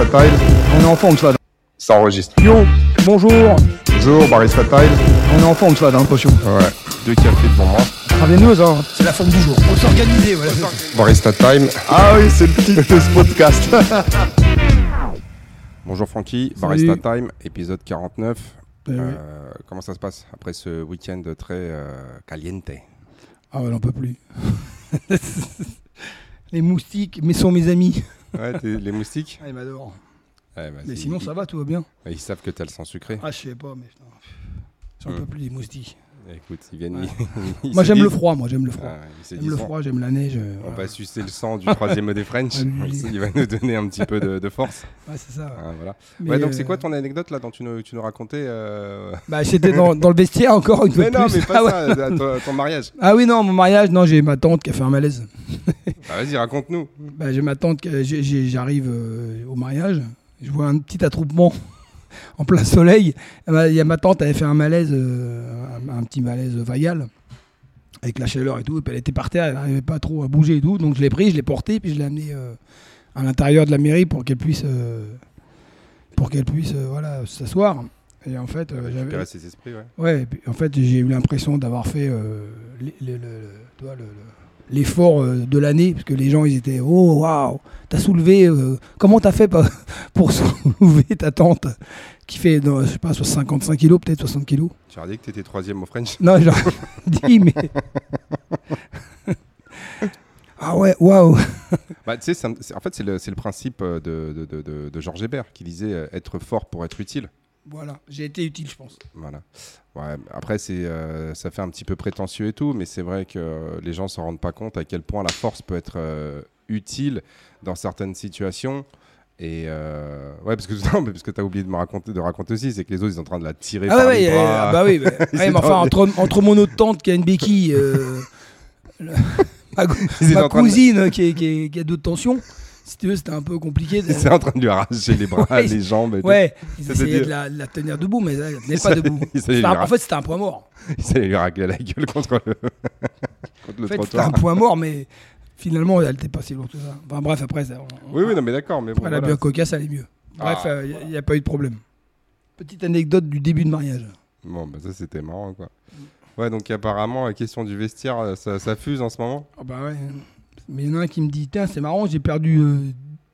On est en forme, Sfad. Ça enregistre. Yo, bonjour. Bonjour, Barista Style. On est en forme, Sfad, hein, attention. Ouais, deux cafés devant moi. Prévenez-nous, ça. C'est la forme du jour. Faut s'organiser, voilà. Barista Time. Ah oui, c'est le titre de ce podcast. Bonjour Francky. Barista Time, épisode 49. Eh oui. Euh, comment ça se passe après ce week-end très euh, caliente? Ah ouais, on peut plus. Les moustiques, mais sont mes amis. Ouais, les moustiques Ah, ils m'adorent. Ouais, bah, Mais sinon, ils- ça va, tout va bien. Ils savent que t'as le sang sucré. Ah, je sais pas, mais j'en peux plus des moustiques. Écoute, ils viennent. Ouais. ils- ils Moi, j'aime le froid, moi, j'aime le froid. Ah, J'aime le froid, j'aime la neige. euh, On voilà. va sucer le sang du troisième des French. Il va nous donner un petit peu de, de force. Ouais, c'est ça. Ah, voilà. Mais, Ouais, donc c'est euh, quoi ton anecdote là dont tu nous, tu nous racontais euh, Bah, j'étais dans, dans le vestiaire encore une fois Mais non, plus. mais pas ah, ouais. ça, ton, ton mariage. Ah oui, non, mon mariage, non, j'ai ma tante qui a fait un malaise. Ah, Vas-y, raconte-nous. Bah, j'ai ma tante, j'arrive au mariage, je vois un petit attroupement en plein soleil. Eh ben, Il y a ma tante, elle avait fait un malaise, euh, un, un petit malaise vagal, avec la chaleur et tout. Et puis elle était par terre, elle n'arrivait pas trop à bouger et tout. Donc je l'ai pris, je l'ai porté, puis je l'ai amené euh, à l'intérieur de la mairie pour qu'elle puisse, euh, pour qu'elle puisse, euh, voilà, s'asseoir. Et en fait, j'avais, Récupérer ses esprits, ouais. Ouais, et puis, en fait, j'ai eu l'impression d'avoir fait le- l'effort euh, de l'année, parce que les gens, ils étaient Oh, waouh, t'as soulevé, euh, comment t'as fait pour soulever ta tante qui fait, non, je sais pas, 55 kilos, peut-être 60 kilos? Tu as dit que tu étais troisième au French. Non, j'aurais dit, mais. ah ouais, waouh Bah, en fait, c'est le, le principe euh, de, de, de- de- Georges Hébert qui disait être fort pour être utile. Voilà, j'ai été utile, je pense. Voilà. Ouais, après, c'est, euh, ça fait un petit peu prétentieux et tout, mais c'est vrai que euh, les gens ne s'en rendent pas compte à quel point la force peut être euh, utile dans certaines situations. Et euh, ouais, parce que non, mais parce que t'as oublié de me raconter, de raconter aussi, c'est que les autres ils sont en train de la tirer Ah par ouais, les ouais, bras. euh, bah oui, bah, ouais, mais enfin, en- entre, entre mon autre tante qui a une béquille, euh, le- ma, de- cousine qui, est- qui, est- qui a d'autres tensions, si tu veux, c'était un peu compliqué. de- C'est en train de lui arracher les bras, Ouais, les jambes. Et tout. Ouais, ils C'est-à-dire- essayaient de la, de la tenir debout, mais elle tenait Ils pas allaient- debout. ils allaient un- en fait, c'était un point mort. Il allait lui racler la gueule contre le, contre le En fait, c'était un point mort, mais finalement, elle n'était pas si lourde que ça. Enfin, bref, après, ça, on- Oui, oui, non, mais d'accord. Mais bon, après la voilà. bière cocasse, elle est mieux. Bref, Ah. il n'y a, pas eu de problème. Petite anecdote du début de mariage. Bon, bah ça c'était marrant quoi. Ouais, donc apparemment, la question du vestiaire, euh, ça, ça fuse en ce moment? Ah bah ouais. Mais il y en a un qui me dit Tiens, c'est marrant, j'ai perdu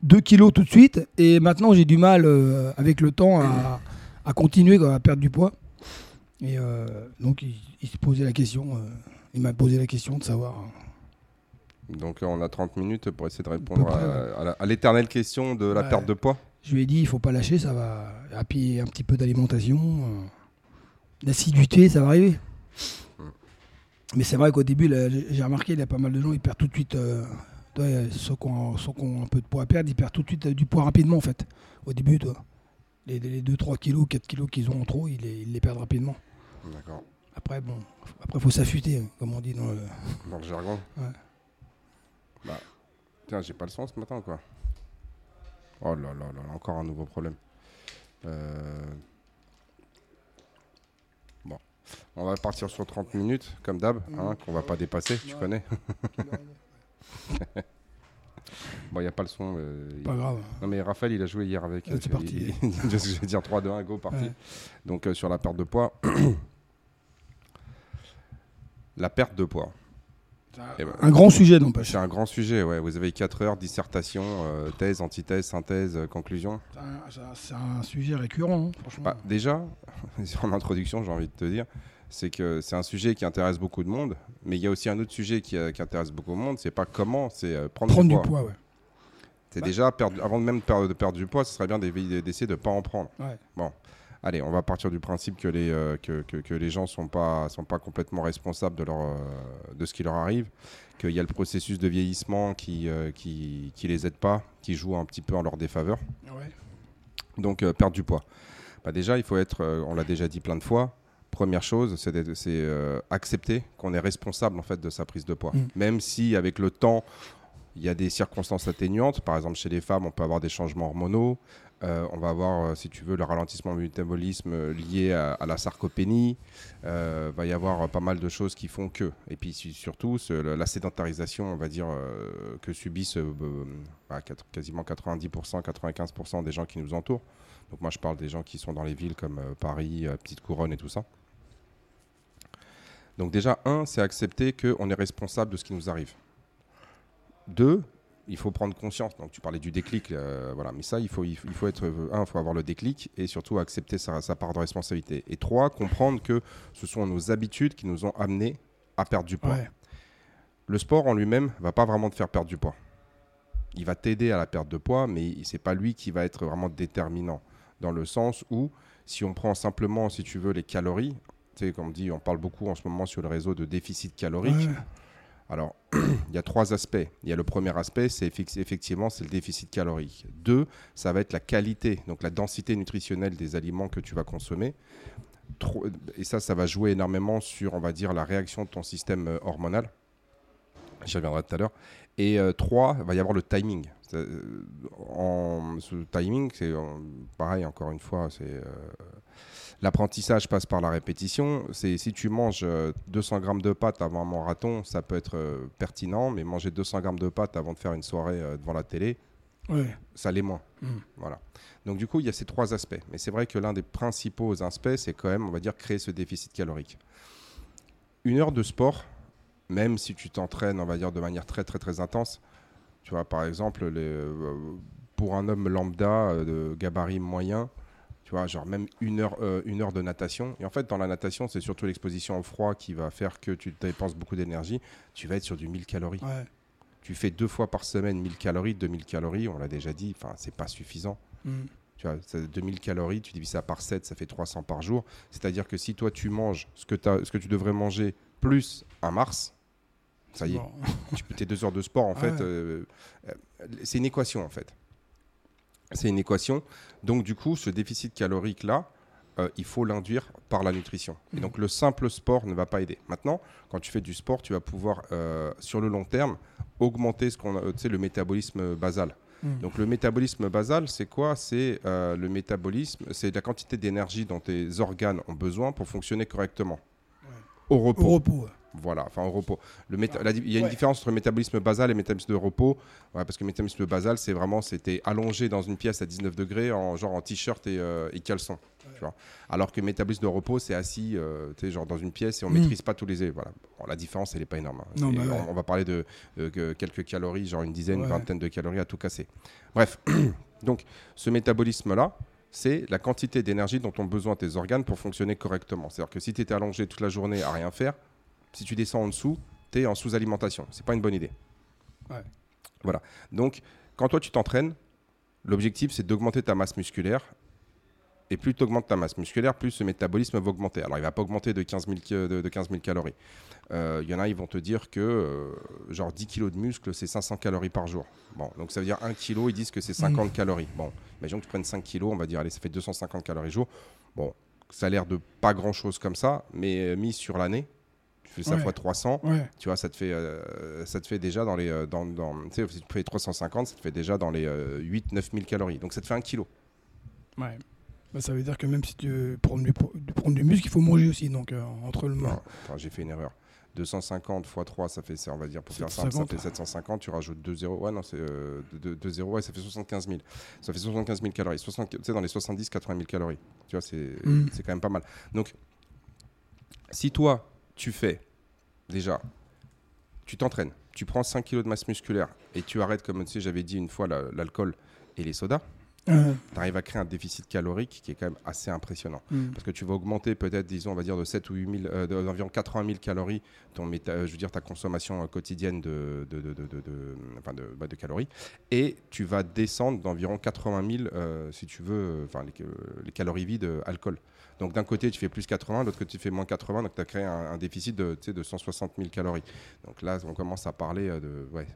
2 kilos tout de suite et maintenant j'ai du mal euh, avec le temps à, à continuer à perdre du poids. Et euh, donc il, il se posait la question, euh, il m'a posé la question de savoir. Donc euh, on a 30 minutes pour essayer de répondre à, l'éternelle question de la Ouais. perte de poids. Je lui ai dit il faut pas lâcher, ça va. Et puis un petit peu d'alimentation, euh, d'assiduité, ça va arriver. Mais c'est vrai qu'au début, j'ai remarqué, il y a pas mal de gens, ils perdent tout de suite. euh, ceux qui ont, ceux qui ont un peu de poids à perdre, ils perdent tout de suite euh, du poids rapidement en fait. Au début, toi. Les, les 2-3 kilos, 4 kilos qu'ils ont en trop, ils les, ils les perdent rapidement. D'accord. Après, bon, après faut s'affûter, hein, comme on dit dans le. Dans le jargon. Ouais. Bah, tiens, j'ai pas le son ce matin quoi. Oh là là là, encore un nouveau problème. Euh, on va partir sur 30 minutes, comme d'hab, hein, qu'on va pas dépasser, tu connais. Bon, il n'y a pas le son. euh, il- Pas grave. Non mais Raphaël il a joué hier avec. C'est il- parti. il- je vais dire 3, 2, 1, go, parti. Ouais. Donc euh, sur la perte de poids. la perte de poids. Eh ben, Un grand sujet, n'empêche. c'est un grand sujet, ouais. Vous avez 4 heures, dissertation, euh, thèse, antithèse, synthèse, euh, conclusion. C'est un- sujet récurrent, hein, franchement. Bah, déjà, en introduction, j'ai envie de te dire, c'est que c'est un sujet qui intéresse beaucoup de monde, mais il y a aussi un autre sujet qui, euh, qui intéresse beaucoup de monde, c'est pas comment, c'est euh, prendre, Prendre du du poids. poids, ouais. C'est Bah. déjà, perdre, avant de même perdre, de perdre du poids, ce serait bien d'essayer de ne pas en prendre. Ouais. Bon, allez, on va partir du principe que les, euh, que, que- que les gens ne sont pas, sont pas complètement responsables de, leur, euh, de ce qui leur arrive, qu'il y a le processus de vieillissement qui ne qui, qui les aide pas, qui joue un petit peu en leur défaveur. Ouais. Donc, euh, perdre du poids. Bah, déjà, il faut être, euh, on l'a déjà dit plein de fois, première chose, c'est euh, accepter qu'on est responsable en fait, de sa prise de poids. Mm. Même si, avec le temps, Il y a des circonstances atténuantes. Par exemple, chez les femmes, on peut avoir des changements hormonaux. Euh, on va avoir, euh, si tu veux, le ralentissement du métabolisme euh, lié à, la sarcopénie. Il va y avoir pas mal de choses qui font que. Et puis surtout, la sédentarisation, on va dire, que subissent bah, quasiment 90%, 95% des gens qui nous entourent. Donc moi, je parle des gens qui sont dans les villes comme Paris, Petite Couronne et tout ça. Donc déjà, un, c'est accepter qu'on est responsable de ce qui nous arrive. Deux, il faut prendre conscience. Donc tu parlais du déclic, euh, voilà. Mais ça, il faut, il faut être un, il faut avoir le déclic et surtout accepter sa, part de responsabilité. Et trois, comprendre que ce sont nos habitudes qui nous ont amenés à perdre du poids. Le sport en lui-même va pas vraiment te faire perdre du poids. Il va t'aider à la perte de poids, mais c'est pas lui qui va être vraiment déterminant. Dans le sens où, si on prend simplement, si tu veux, les calories, tu sais, comme dit, on parle beaucoup en ce moment sur le réseau de déficit calorique. Alors, il y a trois aspects. Il y a le premier aspect, c'est effectivement c'est le déficit calorique. Deux, ça va être la qualité, donc la densité nutritionnelle des aliments que tu vas consommer. Et ça, ça va jouer énormément sur, on va dire, la réaction de ton système euh, hormonal. J'y reviendrai tout à l'heure. Et euh, trois, il va y avoir le timing. Euh, en, ce timing, c'est pareil, encore une fois, c'est L'apprentissage passe par la répétition. C'est si tu manges 200 euh, grammes de pâtes avant un marathon, ça peut être euh, pertinent, mais manger 200 grammes de pâtes avant de faire une soirée euh, devant la télé, ça l'est moins. Mm. Voilà. Donc du coup, il y a ces trois aspects. Mais c'est vrai que l'un des principaux aspects, c'est quand même, on va dire, créer ce déficit calorique. Une heure de sport, même si tu t'entraînes, on va dire, de manière très très très intense, tu vois, par exemple, pour un homme lambda de gabarit moyen, tu vois, genre même une heure, euh, une heure de natation. Et en fait, dans la natation, c'est surtout l'exposition au froid qui va faire que tu dépenses beaucoup d'énergie. Tu vas être sur du 1000 calories. Tu fais deux fois par semaine 1000 calories, 2000 calories, on l'a déjà dit, enfin, c'est pas suffisant. Mm. Tu vois, 2000 calories, tu divises ça par 7, ça fait 300 par jour. C'est-à-dire que si toi, tu manges ce que, as, ce que tu devrais manger plus un Mars, ça y est, tu peux tes deux heures de sport, en fait, euh, euh, c'est une équation, en fait. C'est une équation. Donc, du coup, ce déficit calorique-là, euh, il faut l'induire par la nutrition. Et donc, le simple sport ne va pas aider. Maintenant, quand tu fais du sport, tu vas pouvoir, euh, sur le long terme, augmenter ce qu'on le métabolisme basal. Hmm. Donc, le métabolisme basal, c'est quoi? C'est euh, le métabolisme, c'est la quantité d'énergie dont tes organes ont besoin pour fonctionner correctement. Au repos. Au repos. Voilà, enfin au repos. Le il y a une différence entre métabolisme basal et métabolisme de repos, parce que métabolisme basal, c'est vraiment, c'était allongé dans une pièce à 19 degrés, en, genre en t-shirt et, euh, caleçon. Tu vois. Alors que métabolisme de repos, c'est assis euh, genre dans une pièce et on ne mm. maîtrise pas tous les... Voilà. la différence, elle n'est pas énorme. Hein. Bah on, va parler de, quelques calories, genre une dizaine, une vingtaine de calories à tout casser. Bref, donc ce métabolisme-là, c'est la quantité d'énergie dont ont besoin tes organes pour fonctionner correctement. C'est-à-dire que si tu étais allongé toute la journée à rien faire, si tu descends en dessous, tu es en sous-alimentation. C'est pas une bonne idée. Voilà. Donc, quand toi tu t'entraînes, l'objectif c'est d'augmenter ta masse musculaire. Et plus tu augmentes ta masse musculaire, plus ce métabolisme va augmenter. Alors, il va pas augmenter de 15 000, de, 15 calories. Euh, il y en a, ils vont te dire que euh, genre 10 kg de muscle, c'est 500 calories par jour. Bon, donc ça veut dire 1 kg, ils disent que c'est 50 mmh. calories. Bon, imaginons que tu prennes 5 kg, on va dire, allez, ça fait 250 calories jour. Bon, ça a l'air de pas grand chose comme ça, mais euh, mis sur l'année, fais ça fois 300, tu vois, ça te fait, euh, ça te fait déjà dans les. Euh, dans, dans, tu sais, si tu fais 350, ça te fait déjà dans les 8-9 euh, 000 calories. Donc ça te fait un kilo. Ouais. Bah, ça veut dire que même si tu prendre du, prendre du muscle, il faut manger aussi. Donc entre le. Non, j'ai fait une erreur. 250 x 3, ça fait, on va dire, pour faire simple, ça fait 750. Tu rajoutes 2 zéros. Ouais, non, c'est 2 zéros, ouais, ça fait 75 000. Ça fait 75 000 calories. tu sais, dans les 70-80 000 calories. Tu vois, mm. c'est quand même pas mal. Donc, si toi, tu fais déjà, tu t'entraînes, tu prends 5 kg de masse musculaire et tu arrêtes, comme tu j'avais dit une fois, l'alcool et les sodas. Tu arrives à créer un déficit calorique qui est quand même assez impressionnant. Mm. Parce que tu vas augmenter peut-être, disons, on va dire de 7 ou 8 000, euh, d'environ 80 000 calories, ton je veux dire ta consommation euh, quotidienne de, de, de, enfin bah, de, calories. Et tu vas descendre d'environ 80 000, euh, si tu veux, enfin les, les, calories vides alcool. Donc d'un côté, tu fais plus 80, de l'autre côté, tu fais moins 80, donc tu as créé un, déficit de, de 160 000 calories. Donc là, on commence à parler euh, de... Ouais,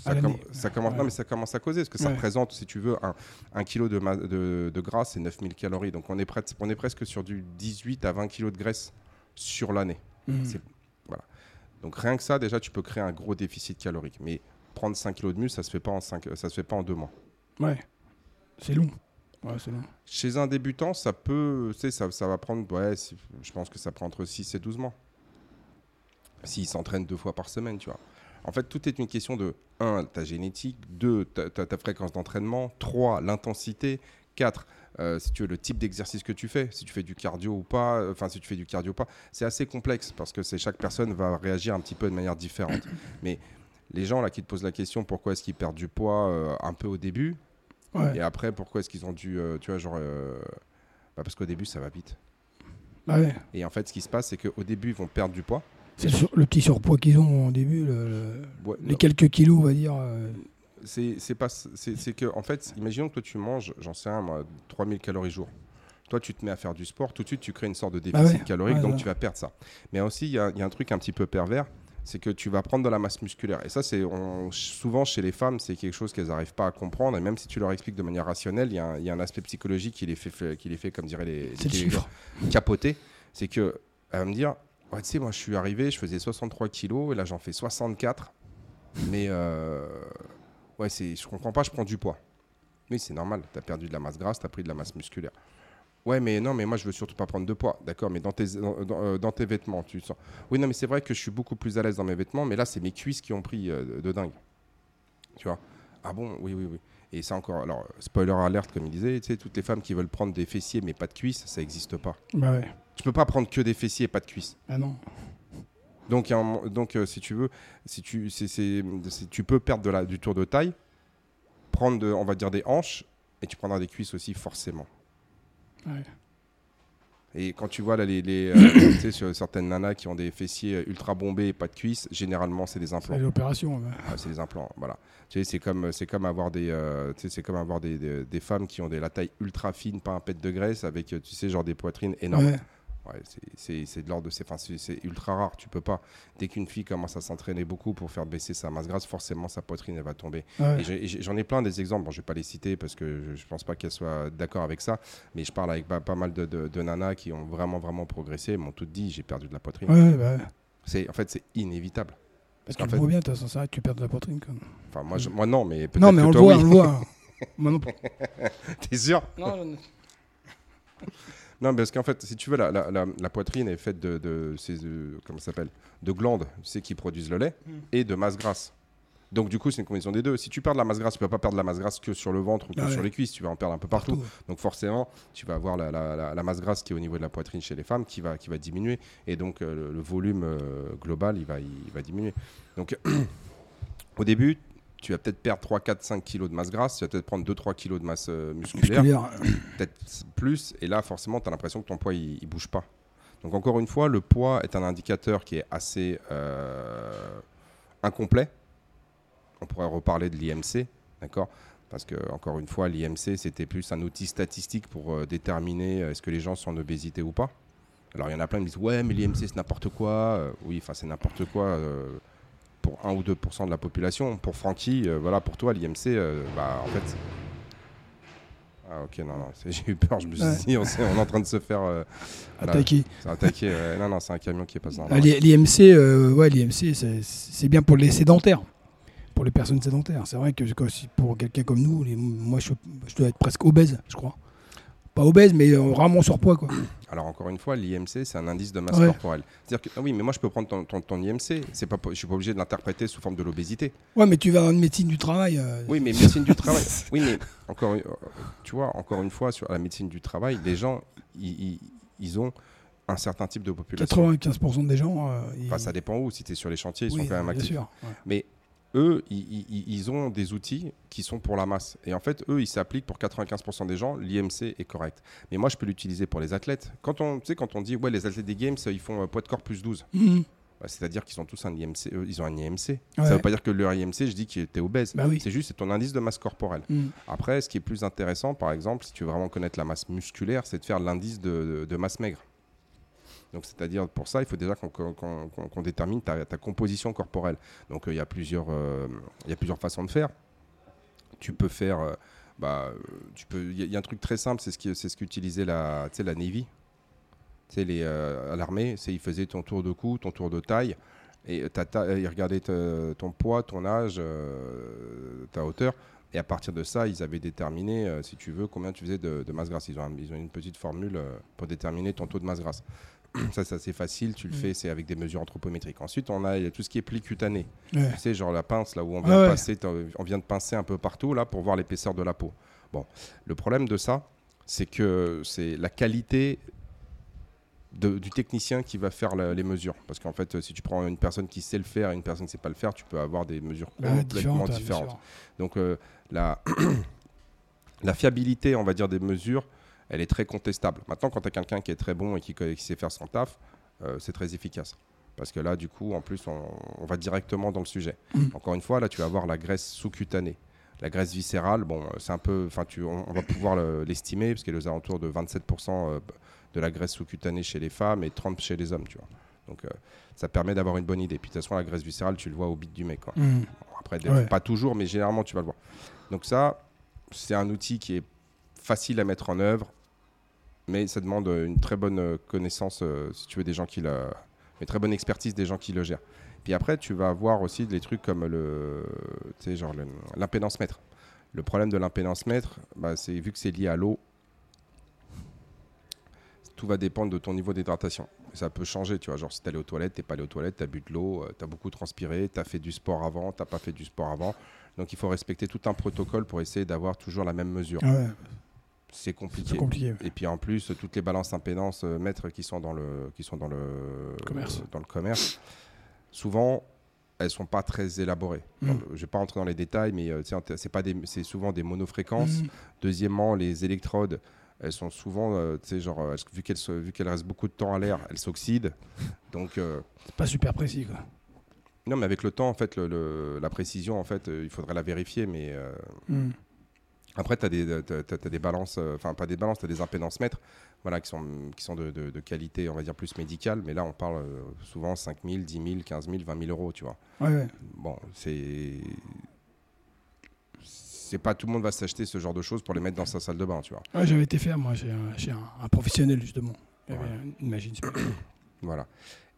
ça, ça commence, non, mais ça commence à causer, parce que ça représente, si tu veux, un, un kilo de, de, de gras, c'est 9000 calories. Donc on est, prêt, on est presque sur du 18 à 20 kilos de graisse sur l'année. Mmh. Voilà. Donc rien que ça, déjà, tu peux créer un gros déficit calorique. Mais prendre 5 kilos de muscle, ça se fait pas en cinq- ça se fait pas en deux mois. Ouais. C'est long. Ouais, long. Chez un débutant, ça peut, ça, ça va prendre, ouais, je pense que ça prend entre 6 et 12 mois. S'il s'entraîne deux fois par semaine, tu vois. En fait, tout est une question de 1, ta génétique, 2, ta, ta- ta fréquence d'entraînement, 3, l'intensité, 4, si tu veux, le type d'exercice que tu fais, si tu fais du cardio ou pas, euh, enfin, si tu fais du cardio ou pas. C'est assez complexe parce que c'est chaque personne va réagir un petit peu de manière différente. Mais les gens là qui te posent la question pourquoi est-ce qu'ils perdent du poids euh, un peu au début, Ouais. et après, pourquoi est-ce qu'ils ont dû, euh, tu vois, genre, euh, bah, parce qu'au début, ça va vite. Bah ouais. Et en fait, ce qui se passe, c'est qu'au début, ils vont perdre du poids. C'est le, sur- le petit surpoids qu'ils ont au début, le- le- Ouais, les quelques kilos, on va dire. euh, c'est c'est pas, c'est c'est que, en fait, imaginons que toi, tu manges, j'en sais moi, 3000 calories jour. Toi, tu te mets à faire du sport, tout de suite, tu crées une sorte de Bah déficit ouais, calorique, ouais, donc tu vas perdre ça. Mais aussi, il y, y a un truc un petit peu pervers, c'est que tu vas prendre de la masse musculaire. Et ça, c'est on- souvent chez les femmes, c'est quelque chose qu'elles n'arrivent pas à comprendre. Et même si tu leur expliques de manière rationnelle, il y, un- y a un aspect psychologique qui les fait, qui les fait comme diraient les, C'est le les- capoter, c'est que elle va me dire, ouais, tu sais, moi je suis arrivé, je faisais 63 kilos et là j'en fais 64, mais euh, ouais, c'est, je comprends pas, je prends du poids. Oui, c'est normal, tu as perdu de la masse grasse, tu as pris de la masse musculaire. Ouais, mais non, mais moi je veux surtout pas prendre de poids, d'accord, mais dans tes, euh, dans tes vêtements, tu sens. Oui, non, mais c'est vrai que je suis beaucoup plus à l'aise dans mes vêtements, mais là c'est mes cuisses qui ont pris euh, de, de dingue. Tu vois? Ah bon? Oui, oui, oui. Et ça encore, alors, spoiler alerte, comme il disait, tu sais, toutes les femmes qui veulent prendre des fessiers mais pas de cuisses, ça n'existe pas. Bah ouais. Tu peux pas prendre que des fessiers et pas de cuisses. Ah non. Donc, un donc euh, si tu veux, si tu, tu peux perdre de la, du tour de taille, prendre, de, on va dire, des hanches, et tu prendras des cuisses aussi, forcément. Ouais. Et quand tu vois là, les, les, euh, tu sais, sur certaines nanas qui ont des fessiers ultra bombés et pas de cuisses, généralement, c'est des implants. C'est l'opération. ouais. Ah, c'est des implants, voilà. Tu sais, c'est comme, c'est comme avoir des, euh, tu sais, c'est comme avoir des, des, des femmes qui ont des, la taille ultra fine, pas un pet de graisse, avec, tu sais, genre des poitrines énormes. Ouais. Ouais, c'est- de l'ordre de c'est enfin, c'est- c'est ultra rare. Tu peux pas. Dès qu'une fille commence à s'entraîner beaucoup pour faire baisser sa masse grasse, forcément sa poitrine elle va tomber. Ouais. Et j'en ai plein des exemples. Bon, je vais pas les citer parce que je, je pense pas qu'elles soient d'accord avec ça. Mais je parle avec pas, pas mal de, de- de nanas qui ont vraiment vraiment progressé. Elles m'ont toutes dit j'ai perdu de la poitrine. Ouais, bah ouais. C'est en fait c'est inévitable. Parce qu'en le fait, bien, de toute façon, que tu perds de la poitrine. Quand même. enfin moi, je- moi non, mais peut-être Non, mais que on le voit, oui. on le voit. Moi non plus. T'es sûr? Non, Non, parce qu'en fait, si tu veux, la, la- la- la poitrine est faite de, de ces, euh, comment ça s'appelle, de glandes, sais, qui produisent le lait, Mm. et de masse grasse. Donc du coup, c'est une combinaison des deux. Si tu perds de la masse grasse, tu peux pas perdre de la masse grasse que sur le ventre ou que Ah ouais. sur les cuisses, tu vas en perdre un peu partout. Partout. Donc forcément, tu vas avoir la, la- la- la masse grasse qui est au niveau de la poitrine chez les femmes qui va, qui va diminuer, et donc euh, le, le volume euh, global, il va, il va diminuer. Donc au début, tu vas peut-être perdre 3, 4, 5 kilos de masse grasse, tu vas peut-être prendre 2, 3 kilos de masse euh, musculaire musculaire. peut-être plus, et là forcément tu as l'impression que ton poids il, il bouge pas. Donc encore une fois, le poids est un indicateur qui est assez euh, incomplet. On pourrait reparler de l'IMC, d'accord? Parce que encore une fois, l'IMC c'était plus un outil statistique pour euh, déterminer est-ce que les gens sont en obésité ou pas. Alors il y en a plein qui me disent ouais mais l'IMC c'est n'importe quoi. Oui, enfin c'est n'importe quoi. Pour 1 ou 2% de la population. Pour Francky, euh, voilà, pour toi, l'IMC, euh, bah, en fait. Ah, ok, non, non, j'ai eu peur, je me suis Ouais. dit, on, est en train de se faire euh, c'est attaqué. ouais. Non, non, c'est un camion qui est passé. Ah, l'I- L'IMC, euh, ouais, l'IMC, c'est- bien pour les sédentaires, pour les personnes sédentaires. C'est vrai que pour quelqu'un comme nous, les- moi, je, je dois être presque obèse, je crois. Pas obèse, mais vraiment surpoids, quoi. Alors, encore une fois, l'IMC, c'est un indice de masse Ouais. corporelle. C'est-à-dire que, ah oui, mais moi, je peux prendre ton, ton, ton IMC, c'est pas, je suis pas obligé de l'interpréter sous forme de l'obésité. Ouais, mais tu vas en médecine du travail. euh, Oui, mais médecine du travail. Oui, mais encore, une- tu vois, encore une fois, sur la médecine du travail, les gens, ils, ils- ils ont un certain type de population. 95% des gens. euh, ils- Enfin, ça dépend où. Si tu es sur les chantiers, ils oui, sont quand même bien actifs. sûr. ouais. Mais eux, ils, ont des outils qui sont pour la masse. Et en fait, eux, ils s'appliquent pour 95% des gens. L'IMC est correct. Mais moi, je peux l'utiliser pour les athlètes. Quand on, tu sais, quand on dit, ouais, les athlètes des Games, ils font euh, poids de corps plus 12. Mhm. Bah, C'est-à-dire qu'ils ont tous un IMC. euh, ils ont un IMC. Ouais. Ça ne veut pas dire que leur IMC, je dis que tu es obèse. Bah oui. C'est juste, c'est ton indice de masse corporelle. Mhm. Après, ce qui est plus intéressant, par exemple, si tu veux vraiment connaître la masse musculaire, c'est de faire l'indice de, de- de masse maigre. Donc, c'est-à-dire, pour ça, il faut déjà qu'on détermine ta, composition corporelle. Donc, euh, il y, a plusieurs, euh, il y a plusieurs façons de faire. Tu peux faire. euh, bah, tu peux. Il y, a- un truc très simple, c'est ce qui- ce qu'utilisait la, la Navy. À l'armée, c'est ils faisaient ton tour de cou, ton tour de taille. Et ils regardaient ton poids, ton âge, ta hauteur. Et à partir de ça, ils avaient déterminé, si tu veux, combien tu faisais de, masse grasse. Ils ont, ils ont une petite formule pour déterminer ton taux de masse grasse. ça, c'est assez facile. Tu le Mm. fais, c'est avec des mesures anthropométriques. Ensuite, on a a tout ce qui est pli cutané. Ouais. Tu sais, genre la pince, là où on de passer, t'as- on vient de pincer un peu partout, là, pour voir l'épaisseur de la peau. Bon, le problème de ça, c'est que c'est la qualité de- du technicien qui va faire la- les mesures. Parce qu'en fait, si tu prends une personne qui sait le faire et une personne qui ne sait pas le faire, tu peux avoir des mesures Ouais, complètement différentes. sûr. Donc euh, la, la fiabilité, on va dire, des mesures, elle est très contestable. Maintenant, quand tu as quelqu'un qui est très bon et qui, sait faire son taf, euh, c'est très efficace. Parce que là, du coup, en plus, on, on va directement dans le sujet. Mm. Encore une fois, là, tu vas avoir la graisse sous-cutanée. La graisse viscérale, bon, euh, c'est un peu, enfin, on, on va pouvoir le- l'estimer parce qu'elle est aux alentours de 27% euh, de la graisse sous-cutanée chez les femmes et 30 chez les hommes, tu vois. Donc, euh, ça permet d'avoir une bonne idée. Puis de toute façon, la graisse viscérale, tu le vois au bit du mec. Quoi. Mm. Bon, après, Ouais. pas toujours, mais généralement, tu vas le voir. Donc ça, c'est un outil qui est facile à mettre en œuvre, mais ça demande euh, une très bonne euh, connaissance, euh, si tu veux, des gens qui le... Une très bonne expertise des gens qui le gèrent. Puis après, tu vas avoir aussi des trucs comme le... Tu sais, genre l'impédance mètre. Le problème de l'impédance mètre, bah, c'est vu que c'est lié à l'eau, tout va dépendre de ton niveau d'hydratation. Ça peut changer, tu vois. Genre, si t'es allé aux toilettes, t'es pas allé aux toilettes, t'as bu de l'eau, t'as beaucoup transpiré, t'as fait du sport avant, t'as pas fait du sport avant. Donc, il faut respecter tout un protocole pour essayer d'avoir toujours la même mesure. Ah ouais, C'est compliqué. compliqué. ouais. Et puis en plus, toutes les balances impédance euh, mètres qui sont dans le, qui sont dans le Commerce. dans le commerce, souvent, elles sont pas très élaborées. Mm. Dans le- Je vais pas rentrer dans les détails, mais euh, c'est pas des, c'est souvent des monofréquences. Mm. Deuxièmement, les électrodes, elles sont souvent, euh, genre, euh, vu qu'elles vu qu'elles restent beaucoup de temps à l'air, elles s'oxydent. Donc euh, C'est pas super précis, quoi. non, mais avec le temps, en fait, le- le- la précision, en fait, euh, il faudrait la vérifier, mais euh, Mm. Après, tu as, des balances, euh, enfin pas des balances, tu as des impédances mètres voilà, qui sont, qui sont de, de- de qualité, on va dire, plus médicale. Mais là, on parle euh, souvent 5 000, 10 000, 15 000, 20 000 euros, tu vois. Ouais, ouais. Bon, c'est... C'est pas tout le monde va s'acheter ce genre de choses pour les mettre dans sa salle de bain, tu vois. Ouais, j'avais été faire, moi, chez un, un, un professionnel, justement. Il y avait Ouais. une machine. Voilà.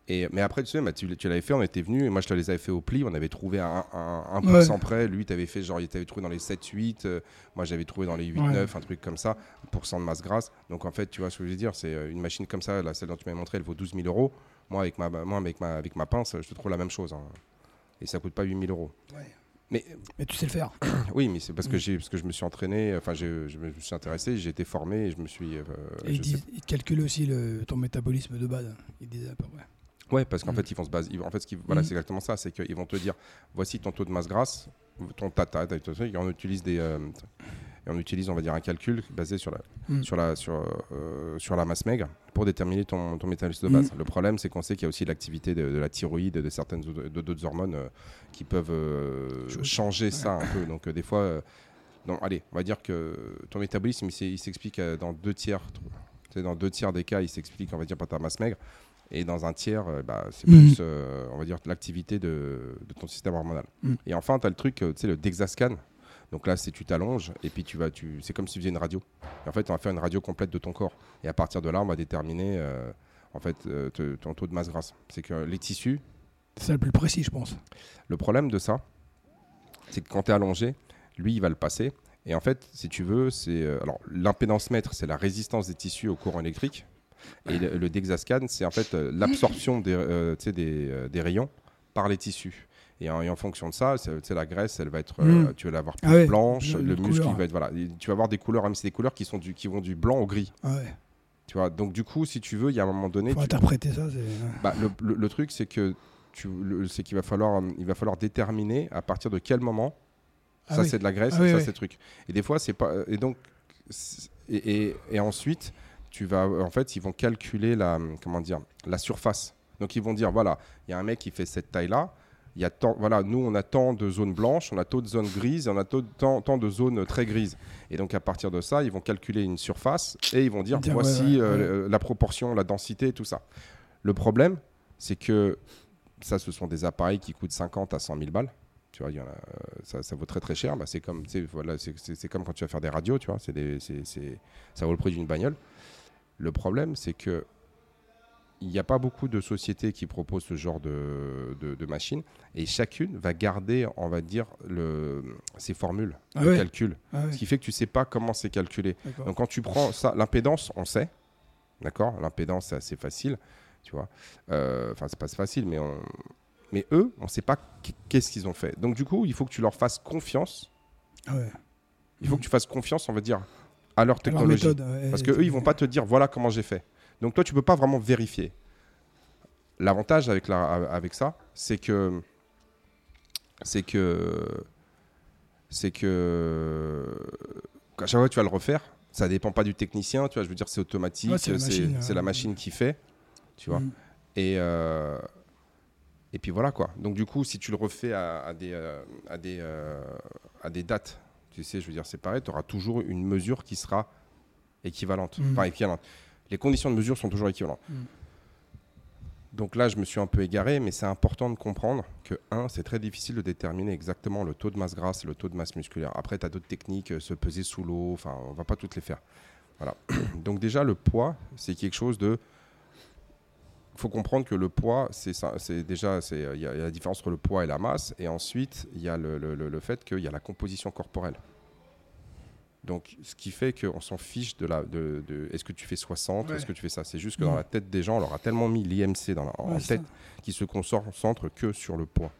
Et, mais après, tu sais, bah, tu, tu l'avais fait, on était venu, et moi je te les avais fait au pli, on avait trouvé un, un, un Ouais. 1% près. Lui, tu avais fait genre, il t'avait trouvé dans les 7, 8, euh, moi j'avais trouvé dans les 8, Ouais. 9, un truc comme ça, pourcent de masse grasse. Donc en fait, tu vois ce que je veux dire, c'est euh, une machine comme ça, là, celle dont tu m'as montré, elle vaut 12 000 euros. Moi, avec ma, moi, avec ma, avec ma pince, je te trouve la même chose. hein. Et ça coûte pas 8 000 euros. Ouais. Mais Mais tu sais le faire. oui, mais c'est parce que, j'ai, parce que je me suis entraîné, enfin, je me suis intéressé, j'ai été formé et je me suis. euh, Et je calculent aussi le, ton métabolisme de base. Ils disaient à peu près. Ouais, parce qu'en Mm. fait, ils vont se baser. En fait, ce qui- voilà, Mm. c'est exactement ça. C'est qu'ils vont te dire voici ton taux de masse grasse, ton tata, ta- ta- ta- et on utilise des. euh, et on utilise, on va dire, un calcul basé sur la, Mm. sur la, sur, euh, sur la masse maigre pour déterminer ton, ton métabolisme de base. Le problème, c'est qu'on sait qu'il y a aussi l'activité de, de la thyroïde, de certaines d'autres hormones euh, qui peuvent euh, changer ça un peu. Donc, des fois. non, allez, on va dire que ton métabolisme, il s'explique dans deux tiers. Dans deux tiers des cas, il s'explique, on va dire, par ta masse maigre. Et dans un tiers, euh, bah, c'est plus, euh, on va dire, l'activité de, de ton système hormonal. Mhm. Et enfin, tu as le truc, euh, tu sais, le Dexascan. Donc là, c'est tu t'allonges et puis tu vas, tu, c'est comme si tu faisais une radio. Et en fait, on va faire une radio complète de ton corps. Et à partir de là, on va déterminer, euh, en fait, euh, te- ton taux de masse grasse. C'est que les tissus, C'est ça le plus précis, je pense. le problème de ça, c'est que quand tu es allongé, lui, il va le passer. Et en fait, si tu veux, c'est. euh, alors, l'impédance mètre, c'est la résistance des tissus au courant électrique. Et le, le Dexascan, c'est en fait euh, l'absorption des, euh, des, euh, des rayons par les tissus. Et en, et en fonction de ça, la graisse, elle va être, euh, Mm. tu vas l'avoir Ah ouais, blanche, le muscle, il va être voilà. Et Tu vas avoir des couleurs, même c'est des couleurs qui sont du, qui vont du blanc au gris. Ah ouais. Tu vois. Donc du coup, si tu veux, il y a un moment donné, Faut tu- interpréter ça. c'est- bah, le, le- le truc, c'est que tu, c'est qu'il va falloir, il va falloir déterminer à partir de quel moment Ah ça oui. c'est de la graisse, Ah oui, ça oui. c'est truc. Et des fois c'est pas. Et donc et, et- et ensuite tu vas en fait ils vont calculer la comment dire la surface. Donc ils vont dire voilà il y a un mec qui fait cette taille là. Il y a tant, voilà, nous on a tant de zones blanches, on a tant de zones grises, on a tant, tant, de zones très grises. Et donc à partir de ça, ils vont calculer une surface et ils vont dire Dire, ouais, voici ouais, euh, la proportion, la densité, tout ça. Le problème, c'est que ça, ce sont des appareils qui coûtent 50 à 100 000 balles. Tu vois, y en a, euh, ça, ça vaut très très cher. Bah, c'est comme, voilà, comme quand tu vas faire des radios, tu vois. Des- ça vaut le prix d'une bagnole. Le problème, c'est que il n'y a pas beaucoup de sociétés qui proposent ce genre de, de, de machine et chacune va garder, on va dire, le, ses formules Ah de ouais. calcul. Ah ouais, Ce qui fait que tu sais pas comment c'est calculé. Donc quand tu prends ça, l'impédance, on sait, d'accord? L'impédance, c'est assez facile, tu vois. Euh, Enfin, c'est pas facile, mais on... mais eux, on sait pas qu- qu'est-ce qu'ils ont fait. Donc du coup, il faut que tu leur fasses confiance. Ah ouais. Il faut que tu fasses confiance, on va dire, à leur technologie. méthode, ouais, Parce qu'eux, ils vont pas te dire voilà comment j'ai fait. Donc toi, tu peux pas vraiment vérifier. L'avantage avec, la, avec ça, c'est que. C'est que. C'est que. À chaque fois que tu vas le refaire, ça dépend pas du technicien, tu vois. Je veux dire, c'est automatique, Ouais, c'est la ouais. la machine qui fait, tu vois. Mm. Et, euh, et puis voilà quoi. Donc du coup, si tu le refais à, à des, euh, à, des, euh, à des dates, tu sais, je veux dire, c'est pareil, tu auras toujours une mesure qui sera équivalente. Mm. Enfin, équivalente. Les conditions de mesure sont toujours équivalentes. Mm. Donc là, je me suis un peu égaré, mais c'est important de comprendre que, un, c'est très difficile de déterminer exactement le taux de masse grasse et le taux de masse musculaire. Après, tu as d'autres techniques, euh, se peser sous l'eau, enfin, on va pas toutes les faire. Voilà. Donc déjà, le poids, c'est quelque chose de... Il faut comprendre que le poids, c'est ça, c'est déjà, c'est il y, a il y a la différence entre le poids et la masse, et ensuite il y a le, le- le- le fait qu'il y a la composition corporelle. Donc, ce qui fait qu'on s'en fiche de la, de, de- est-ce que tu fais 60, Ouais. est-ce que tu fais ça? C'est juste que Mm. dans la tête des gens, on leur a tellement mis l'IMC dans la, en Ouais, tête qui se concentre que sur le poids.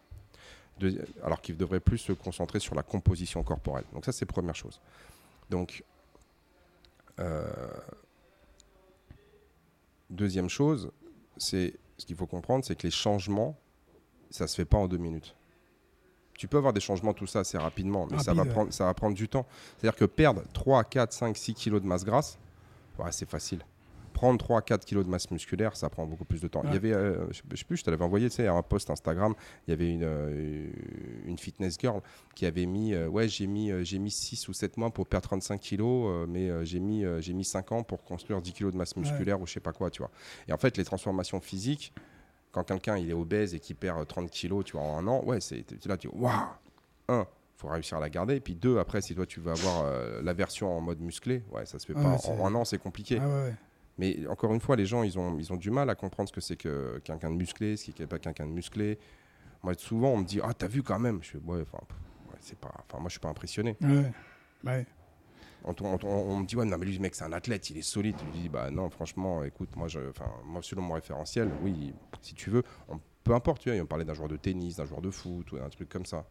Alors qu'ils devraient plus se concentrer sur la composition corporelle. Donc ça, c'est première chose. Donc, euh, deuxième chose, c'est ce qu'il faut comprendre, c'est que les changements, ça se fait pas en deux minutes. Tu peux avoir des changements, tout ça, assez rapidement, mais ça, va ouais. prendre, ça va prendre du temps. C'est-à-dire que perdre 3, 4, 5, 6 kilos de masse grasse, ouais, c'est facile. Prendre 3 4 kilos de masse musculaire, ça prend beaucoup plus de temps. Il y avait, euh, je je sais plus, je te l'avais envoyé, tu sais, un post Instagram, il y avait une, euh, une fitness girl qui avait mis, euh, ouais, j'ai mis, j'ai mis 6 ou 7 mois pour perdre 35 kilos, mais j'ai mis, j'ai mis 5 ans pour construire 10 kilos de masse musculaire ou je sais pas quoi, tu vois. Et en fait, les transformations physiques, quand quelqu'un il est obèse et qui perd euh, 30 kilos, tu vois, en un an, ouais, c'est là, tu waouh, un, faut réussir à la garder, et puis deux, après, si toi tu veux avoir euh, la version en mode musclé, ouais, ça se fait pas. En un an, c'est compliqué. Ah ouais, ouais. Mais encore une fois, les gens, ils ont, ils ont du mal à comprendre ce que c'est que quelqu'un de musclé, ce qui n'est pas quelqu'un de musclé. Moi, souvent, on me dit, ah, t'as vu quand même? Je fais, ouais, enfin, ouais, c'est pas, enfin, moi, je suis pas impressionné. Ouais. Ouais. On, on- on- on me dit, ouais, non, mais lui, mec, c'est un athlète, il est solide. Je lui dis, bah non, franchement, écoute, moi, je, moi, selon mon référentiel, oui, si tu veux, on- peu importe, tu vois, on parlait d'un joueur de tennis, d'un joueur de foot, ou un truc comme ça.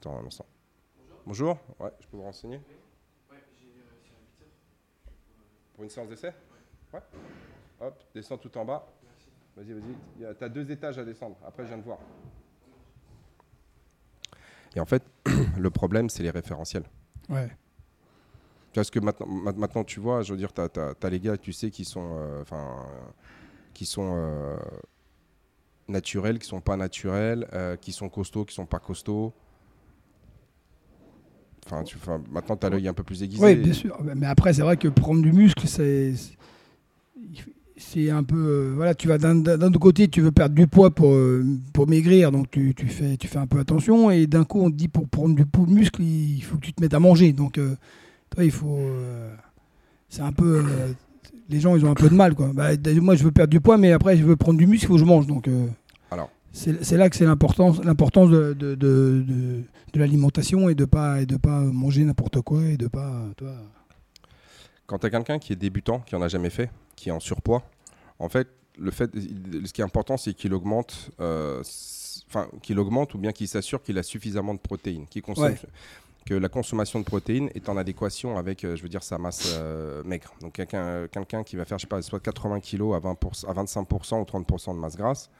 Attends un instant. Bonjour, ouais, je peux vous renseigner? Pour une séance d'essai Ouais. Hop, descends tout en bas. Vas-y, vas-y. Il y a- T'as deux étages à descendre. Après, je viens de voir. Et en fait, le problème, c'est les référentiels. Ouais. Parce que maintenant, ma- maintenant tu vois, je veux dire, tu as, les gars, tu sais, qui sont, euh, enfin, euh, qui sont euh, naturels, qui sont pas naturels, euh, qui sont costauds, qui sont pas costauds. Enfin, maintenant, tu as l'œil un peu plus aiguisé. Oui, bien sûr. Mais après, c'est vrai que prendre du muscle, c'est c'est un peu voilà tu vas d'un côté tu veux perdre du poids pour pour maigrir donc tu, fais tu fais un peu attention et d'un coup on te dit pour prendre du poids muscle il faut que tu te mettes à manger donc euh, toi il faut euh, c'est un peu euh, les gens ils ont un peu de mal quoi Bah, moi je veux perdre du poids mais après je veux prendre du muscle il faut que je mange donc euh. C'est là que c'est l'importance de, de, de, de- de l'alimentation et de pas et de pas manger n'importe quoi et de pas toi Quand tu as quelqu'un qui est débutant, qui en a jamais fait, qui est en surpoids, en fait, le fait, ce qui est important, c'est qu'il augmente, euh, enfin, qu'il augmente ou bien qu'il s'assure qu'il a suffisamment de protéines, qu'il consomme, Ouais. que la consommation de protéines est en adéquation avec, euh, je veux dire, sa masse euh, maigre. Donc quelqu'un, quelqu'un qui va faire, je sais pas, soit 80 kg à 20%, à 25% ou 30% de masse grasse,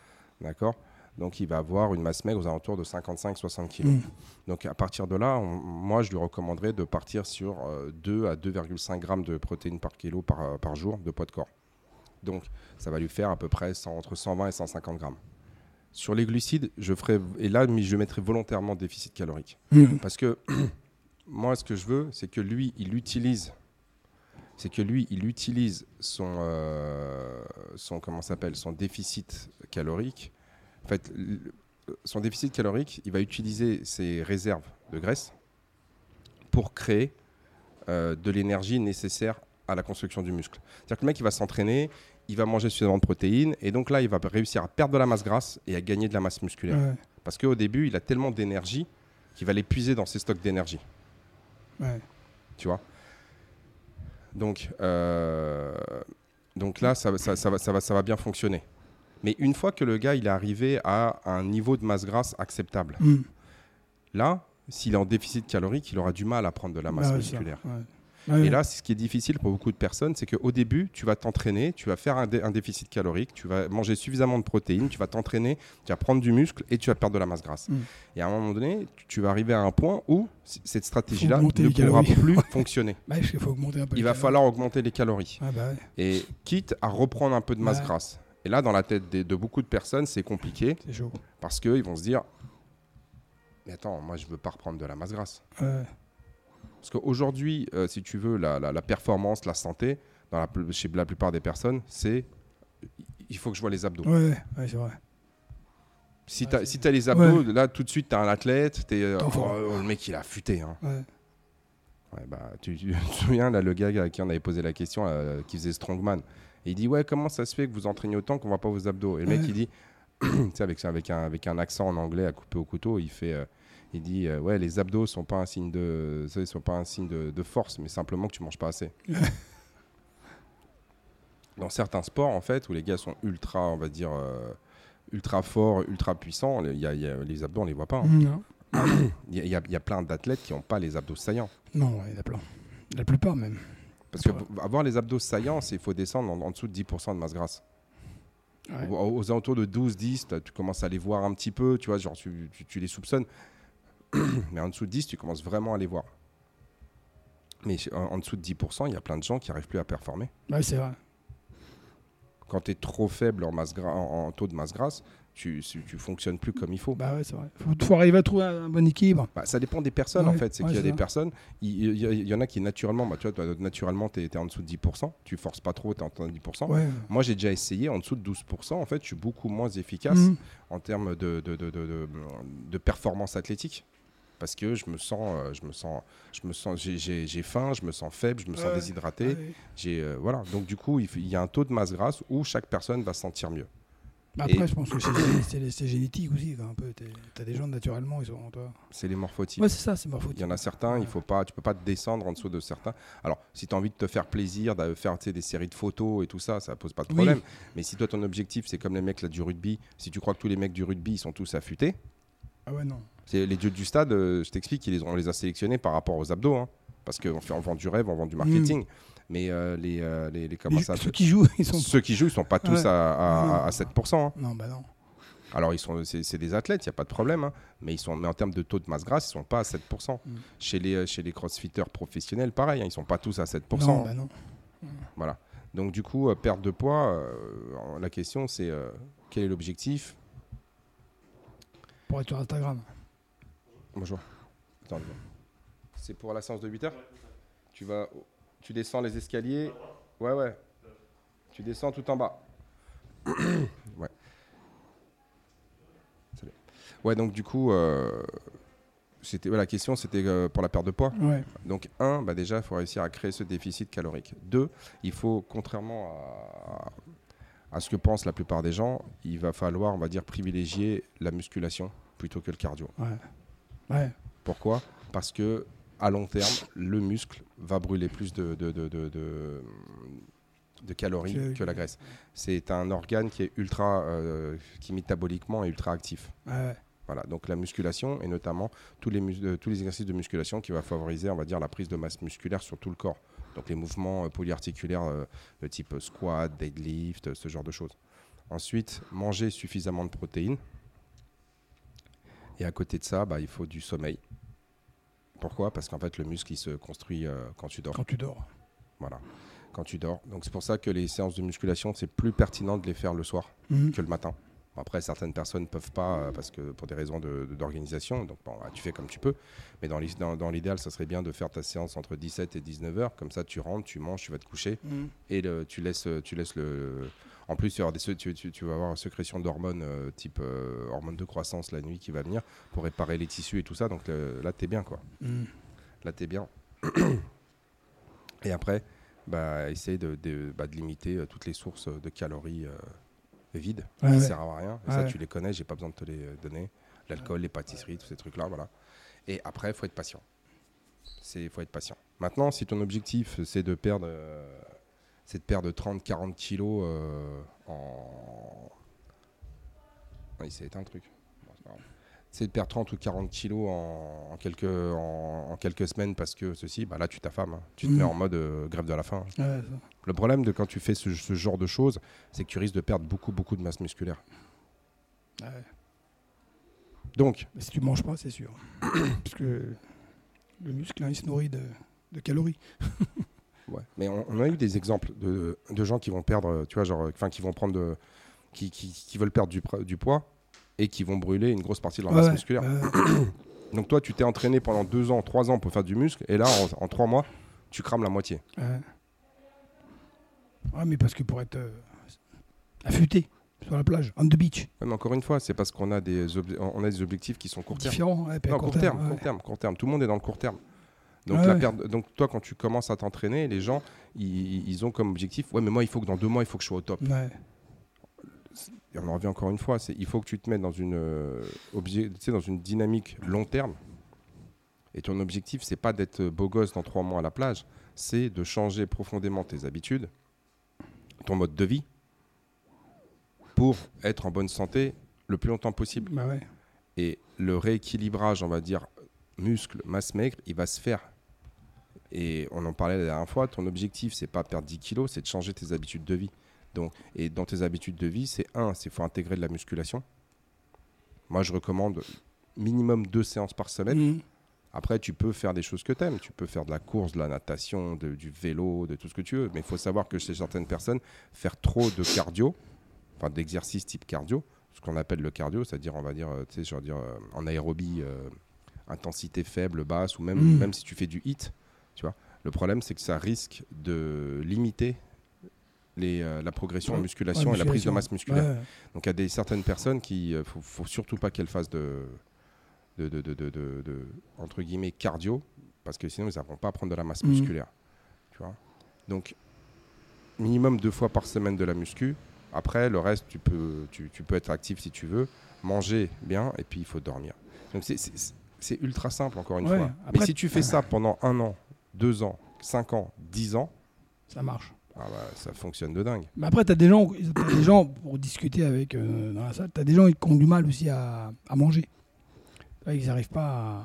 d'accord. Donc il va avoir une masse maigre aux alentours de 55-60 kg. Mm. Donc à partir de là, on- moi je lui recommanderais de partir sur euh, 2 à 2,5 grammes de protéines par kilo par, euh, par jour de poids de corps. Donc ça va lui faire à peu près 100 entre 120 et 150 grammes. Sur les glucides, je ferai et là je mettrai volontairement déficit calorique Mm. parce que moi ce que je veux, c'est que lui il utilise c'est que lui, il utilise son, euh, son comment s'appelle, son déficit calorique. En fait, son déficit calorique, il va utiliser ses réserves de graisse pour créer euh, de l'énergie nécessaire à la construction du muscle. C'est-à-dire que le mec, il va s'entraîner, il va manger suffisamment de protéines, et donc là, il va réussir à perdre de la masse grasse et à gagner de la masse musculaire. Ouais. Parce qu'au début, il a tellement d'énergie qu'il va l'épuiser dans ses stocks d'énergie. Ouais. Tu vois? Donc, euh, donc là, ça, ça- ça va, ça, va, ça va bien fonctionner. Mais une fois que le gars il est arrivé à un niveau de masse grasse acceptable, Mm. là, s'il est en déficit calorique, il aura du mal à prendre de la masse Bah musculaire. Ouais. Et là, ce qui est difficile pour beaucoup de personnes, c'est qu'au début, tu vas t'entraîner, tu vas faire un, dé- un déficit calorique, tu vas manger suffisamment de protéines, tu vas t'entraîner, tu vas prendre du muscle et tu vas perdre de la masse grasse. Mm. Et à un moment donné, tu, vas arriver à un point où cette stratégie-là ne pourra plus fonctionner. Bah, faut un peu. Il va calories. falloir augmenter les calories. Ah bah ouais, Et quitte à reprendre un peu de masse grasse. Et là, dans la tête des- de beaucoup de personnes, c'est compliqué c'est chaud. parce qu'ils vont se dire Mais attends, moi, je veux pas reprendre de la masse grasse. Ouais. Parce qu'aujourd'hui, euh, si tu veux, la, la- la performance, la santé, dans la, pl- chez la plupart des personnes, c'est il faut que je vois les abdos. Ouais, ouais, c'est vrai. Si Ouais, tu as, si les abdos, là, tout de suite, tu as un athlète, t'es, euh, oh, oh, le mec, il a affûté. Hein. Ouais. Ouais, bah, tu, tu te souviens, là, le gars à qui on avait posé la question, euh, qui faisait Strongman, et il dit Ouais, comment ça se fait que vous entraînez autant qu'on voit pas vos abdos? Et le mec, il dit Tu sais, avec, avec, un, avec un accent en anglais à couper au couteau, il fait. euh, il dit euh, ouais les abdos sont pas un signe de ça, sont pas un signe de, de force mais simplement que tu manges pas assez. Dans certains sports en fait où les gars sont ultra on va dire euh, ultra forts, ultra puissants, y a- y a- les abdos on les voit pas. hein. Il y, y y a plein d'athlètes qui n'ont pas les abdos saillants. Non, il y en a plein. La plupart même. Parce que Ouais. avoir les abdos saillants, c'est- il faut descendre en, en dessous de 10% de masse grasse. Ouais. Aux, aux alentours de 12-10, t'as- tu commences à les voir un petit peu, tu vois, genre tu, tu- tu les soupçonnes. Mais en dessous de 10, tu commences vraiment à les voir. Mais en, en dessous de 10%, il y a plein de gens qui n'arrivent plus à performer. Ouais, c'est vrai. Quand tu es trop faible en, masse en, en taux de masse grasse, tu, tu, fonctionnes plus comme il faut. Bah ouais, c'est vrai. Faut, faut arriver à trouver un, un bon équilibre. Bah, ça dépend des personnes Ouais, en fait. C'est ouais, qu'il y a des ça. personnes, il, y, en a qui naturellement, bah, tu vois, toi, naturellement, tu es, en dessous de 10%, tu forces pas trop, tu es en dessous de 10%. Ouais. Moi, j'ai déjà essayé en dessous de 12%. En fait, je suis beaucoup moins efficace Mm. en termes de, de, de, de- performance athlétique. Parce que je me sens, euh, je me sens, je me sens, j'ai- faim, je me sens faible, je me sens Ouais. déshydraté. Ouais. J'ai, euh, voilà. Donc du coup, il y a un taux de masse grasse où chaque personne va se sentir mieux. Bah après, Et- je pense que c'est- génétique aussi. quoi, un peu. T'as des gens naturellement, ils sont. Toi. C'est les morphotypes. Ouais, c'est ça, c'est ma Il y en a certains, il faut pas, tu peux pas te descendre en dessous de certains. Alors, si tu as envie de te faire plaisir, de faire des séries de photos et tout ça, ça pose pas de Oui. problème. Mais si toi ton objectif c'est comme les mecs là du rugby, si tu crois que tous les mecs du rugby ils sont tous affûtés, Ah ouais, non. c'est les dieux du stade, euh, je t'explique, ils les ont- on les a sélectionnés par rapport aux abdos, hein, parce qu'on vend du rêve, on vend du marketing. Mais euh, les, euh, les, les- comment Les- ça ceux qui jouent, ils sont. Ceux qui jouent, ils sont pas tous Ouais. à, à- à 7%. hein. Non, bah non. Alors, ils sont, c'est, des athlètes, il n'y a pas de problème, hein, mais, ils sont, mais en termes de taux de masse grasse, ils ne sont pas à 7%. Mm. Chez, les, chez les crossfitters professionnels, pareil, hein, ils ne sont pas tous à 7%. Non, bah non. Voilà. Donc, du coup, euh, perte de poids, euh, la question, c'est euh, quel est l'objectif? Pour être sur Instagram. Bonjour. C'est pour la séance de 8 heures? Tu, vas, tu descends les escaliers. Ouais, ouais. Tu descends tout en bas. ouais. Salut. Ouais, donc du coup, euh, c'était ouais, la question, c'était euh, pour la perte de poids. Ouais. Donc, un, bah déjà, il faut réussir à créer ce déficit calorique. Deux, il faut, contrairement à, à ce que pensent la plupart des gens, il va falloir, on va dire, privilégier la musculation plutôt que le cardio. Ouais. Ouais. Pourquoi? Parce que à long terme, le muscle va brûler plus de, de, de, de- de- de calories Que- la graisse. C'est un organe qui est ultra, euh, qui métaboliquement est ultra actif. Ouais. Voilà, donc la musculation et notamment tous les, mus- euh, tous les exercices de musculation qui va favoriser, on va dire, la prise de masse musculaire sur tout le corps. Donc les mouvements euh, polyarticulaires euh, de type squat, deadlift, ce genre de choses. Ensuite, manger suffisamment de protéines. Et à côté de ça, bah, il faut du sommeil. Pourquoi? Parce qu'en fait, le muscle, il se construit euh, quand tu dors. Quand tu dors. Voilà, quand tu dors. Donc c'est pour ça que les séances de musculation, c'est plus pertinent de les faire le soir Mhm. que le matin. Après, certaines personnes ne peuvent pas euh, parce que pour des raisons de- de- d'organisation. donc, bon, bah, tu fais comme tu peux. Mais dans l'is- dans dans l'idéal, ça serait bien de faire ta séance entre 17 et 19 heures. Comme ça, tu rentres, tu manges, tu vas te coucher Mhm. et le- tu laisses, tu laisses le. En plus, il y aura des, tu, tu- tu vas avoir une sécrétion d'hormones euh, type euh, hormones de croissance la nuit qui va venir pour réparer les tissus et tout ça. Donc le- là, tu es bien quoi. Mhm. Là, tu es bien. Et après, bah, essayer de, de- bah, de limiter euh, toutes les sources de calories euh, vides Ouais, qui ouais. servent à rien. Et ça, Ouais. tu les connais, j'ai pas besoin de te les donner. L'alcool, les pâtisseries, tous ces trucs-là, voilà. Et après, il faut être patient. Il faut être patient. Maintenant, si ton objectif, c'est de perdre, c'est de perdre 30-40 kilos euh, en... Ah, il s'est éteint le truc. Bon, c'est de perdre 30 ou 40 kilos en, en quelques, en, en quelques semaines parce que ceci, bah là, tu t'affames. hein. Tu te mets en mode euh, grève de la faim. Ouais, ça. Le problème de quand tu fais ce, ce genre de choses, c'est que tu risques de perdre beaucoup, beaucoup de masse musculaire. Ouais. Donc, Mais si tu manges pas, c'est sûr. Parce que le muscle, hein, il se nourrit de, de calories. Ouais. Mais on, on a eu des exemples de, de gens qui vont perdre, tu vois, genre, enfin, qui vont prendre, de, qui, qui, qui veulent perdre du, poids et qui vont brûler une grosse partie de leur masse Ouais, musculaire. Donc toi, tu t'es entraîné pendant deux ans, trois ans pour faire du muscle, et là, en, en trois mois, tu crames la moitié. Ouais. Ouais, mais parce que pour être euh, affûté sur la plage, on the beach, Ouais, mais encore une fois, c'est parce qu'on a des, on a des objectifs qui sont court terme. différent. ouais, Non, court court terme, court terme, court terme. Tout le monde est dans le court terme. Donc, Ouais, la ouais. perte- donc toi, quand tu commences à t'entraîner, les gens, ils, ils ont comme objectif, ouais, mais moi, il faut que dans deux mois, il faut que je sois au top. Ouais. Et on en revient encore une fois, c'est il faut que tu te mettes dans une, euh, obje- tu sais, dans une dynamique long terme. Et ton objectif, c'est pas d'être beau gosse dans trois mois à la plage, c'est de changer profondément tes habitudes, ton mode de vie, pour être en bonne santé le plus longtemps possible. Bah ouais. Et le rééquilibrage, on va dire, muscle, masse maigre, il va se faire. Et on en parlait la dernière fois, ton objectif, c'est pas perdre 10 kilos, c'est de changer tes habitudes de vie. Donc, et dans tes habitudes de vie, c'est un, c'est faut intégrer de la musculation. Moi, je recommande minimum deux séances par semaine. Mhm. Après, tu peux faire des choses que tu aimes. Tu peux faire de la course, de la natation, de- du vélo, de tout ce que tu veux. Mais il faut savoir que chez certaines personnes, faire trop de cardio, enfin d'exercices type cardio, ce qu'on appelle le cardio, c'est-à-dire, on va dire, euh, tu sais, je veux dire, euh, en aérobie, euh, intensité faible, basse, ou même, Mm. même si tu fais du hit, tu vois. Le problème, c'est que ça risque de limiter les, euh, la progression en musculation Ouais, et la prise de masse musculaire. Ouais. Donc il y a des, certaines personnes qui, euh, faut, faut surtout pas qu'elles fassent de, de, de, de, entre guillemets cardio, parce que sinon ils n'arriveront pas à prendre de la masse Mhm. musculaire. Tu vois Donc minimum deux fois par semaine de la muscu. Après le reste, tu peux, tu, tu peux être actif si tu veux, manger bien et puis il faut dormir. Donc c'est- ultra simple encore une fois. après- Mais si tu fais ça pendant un an, deux ans, cinq ans, dix ans, Ça marche. ah bah, ça fonctionne de dingue. Mais après, tu as des gens, des gens pour discuter avec euh, dans la salle, tu as des gens qui ont du mal aussi à, à manger. Ils n'arrivent pas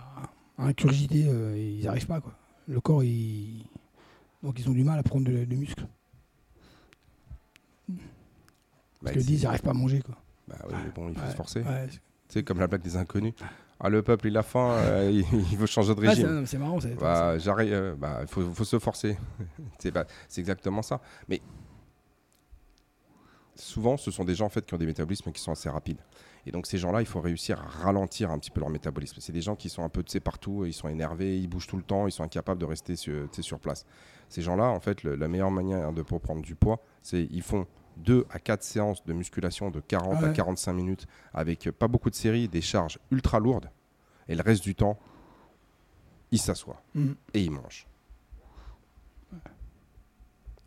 à, à incurgiter, euh, ils n'arrivent pas. Quoi. Le corps, il... donc ils ont du mal à prendre du muscle. Bah, Parce qu'ils c'est- disent ils n'arrivent pas à manger. Quoi. bah oui, mais bon, il faut Ouais, se forcer. ouais, C'est comme la blague des inconnus. Ah, le peuple, il a faim, euh, il, il veut changer de Ah, régime. c'est marrant. c'est- bah, euh, bah, il faut, faut se forcer. c'est bah, exactement ça. Mais souvent, ce sont des gens en fait qui ont des métabolismes qui sont assez rapides. Et donc ces gens-là, il faut réussir à ralentir un petit peu leur métabolisme. C'est des gens qui sont un peu sais, partout, ils sont énervés, ils bougent tout le temps, ils sont incapables de rester sur, sur place. Ces gens-là, en fait, le- la meilleure manière de pour prendre du poids, c'est ils font 2 à 4 séances de musculation de 40 Ah à ouais. 45 minutes avec pas beaucoup de séries, des charges ultra lourdes. Et le reste du temps, ils s'assoient Mhm. et ils mangent.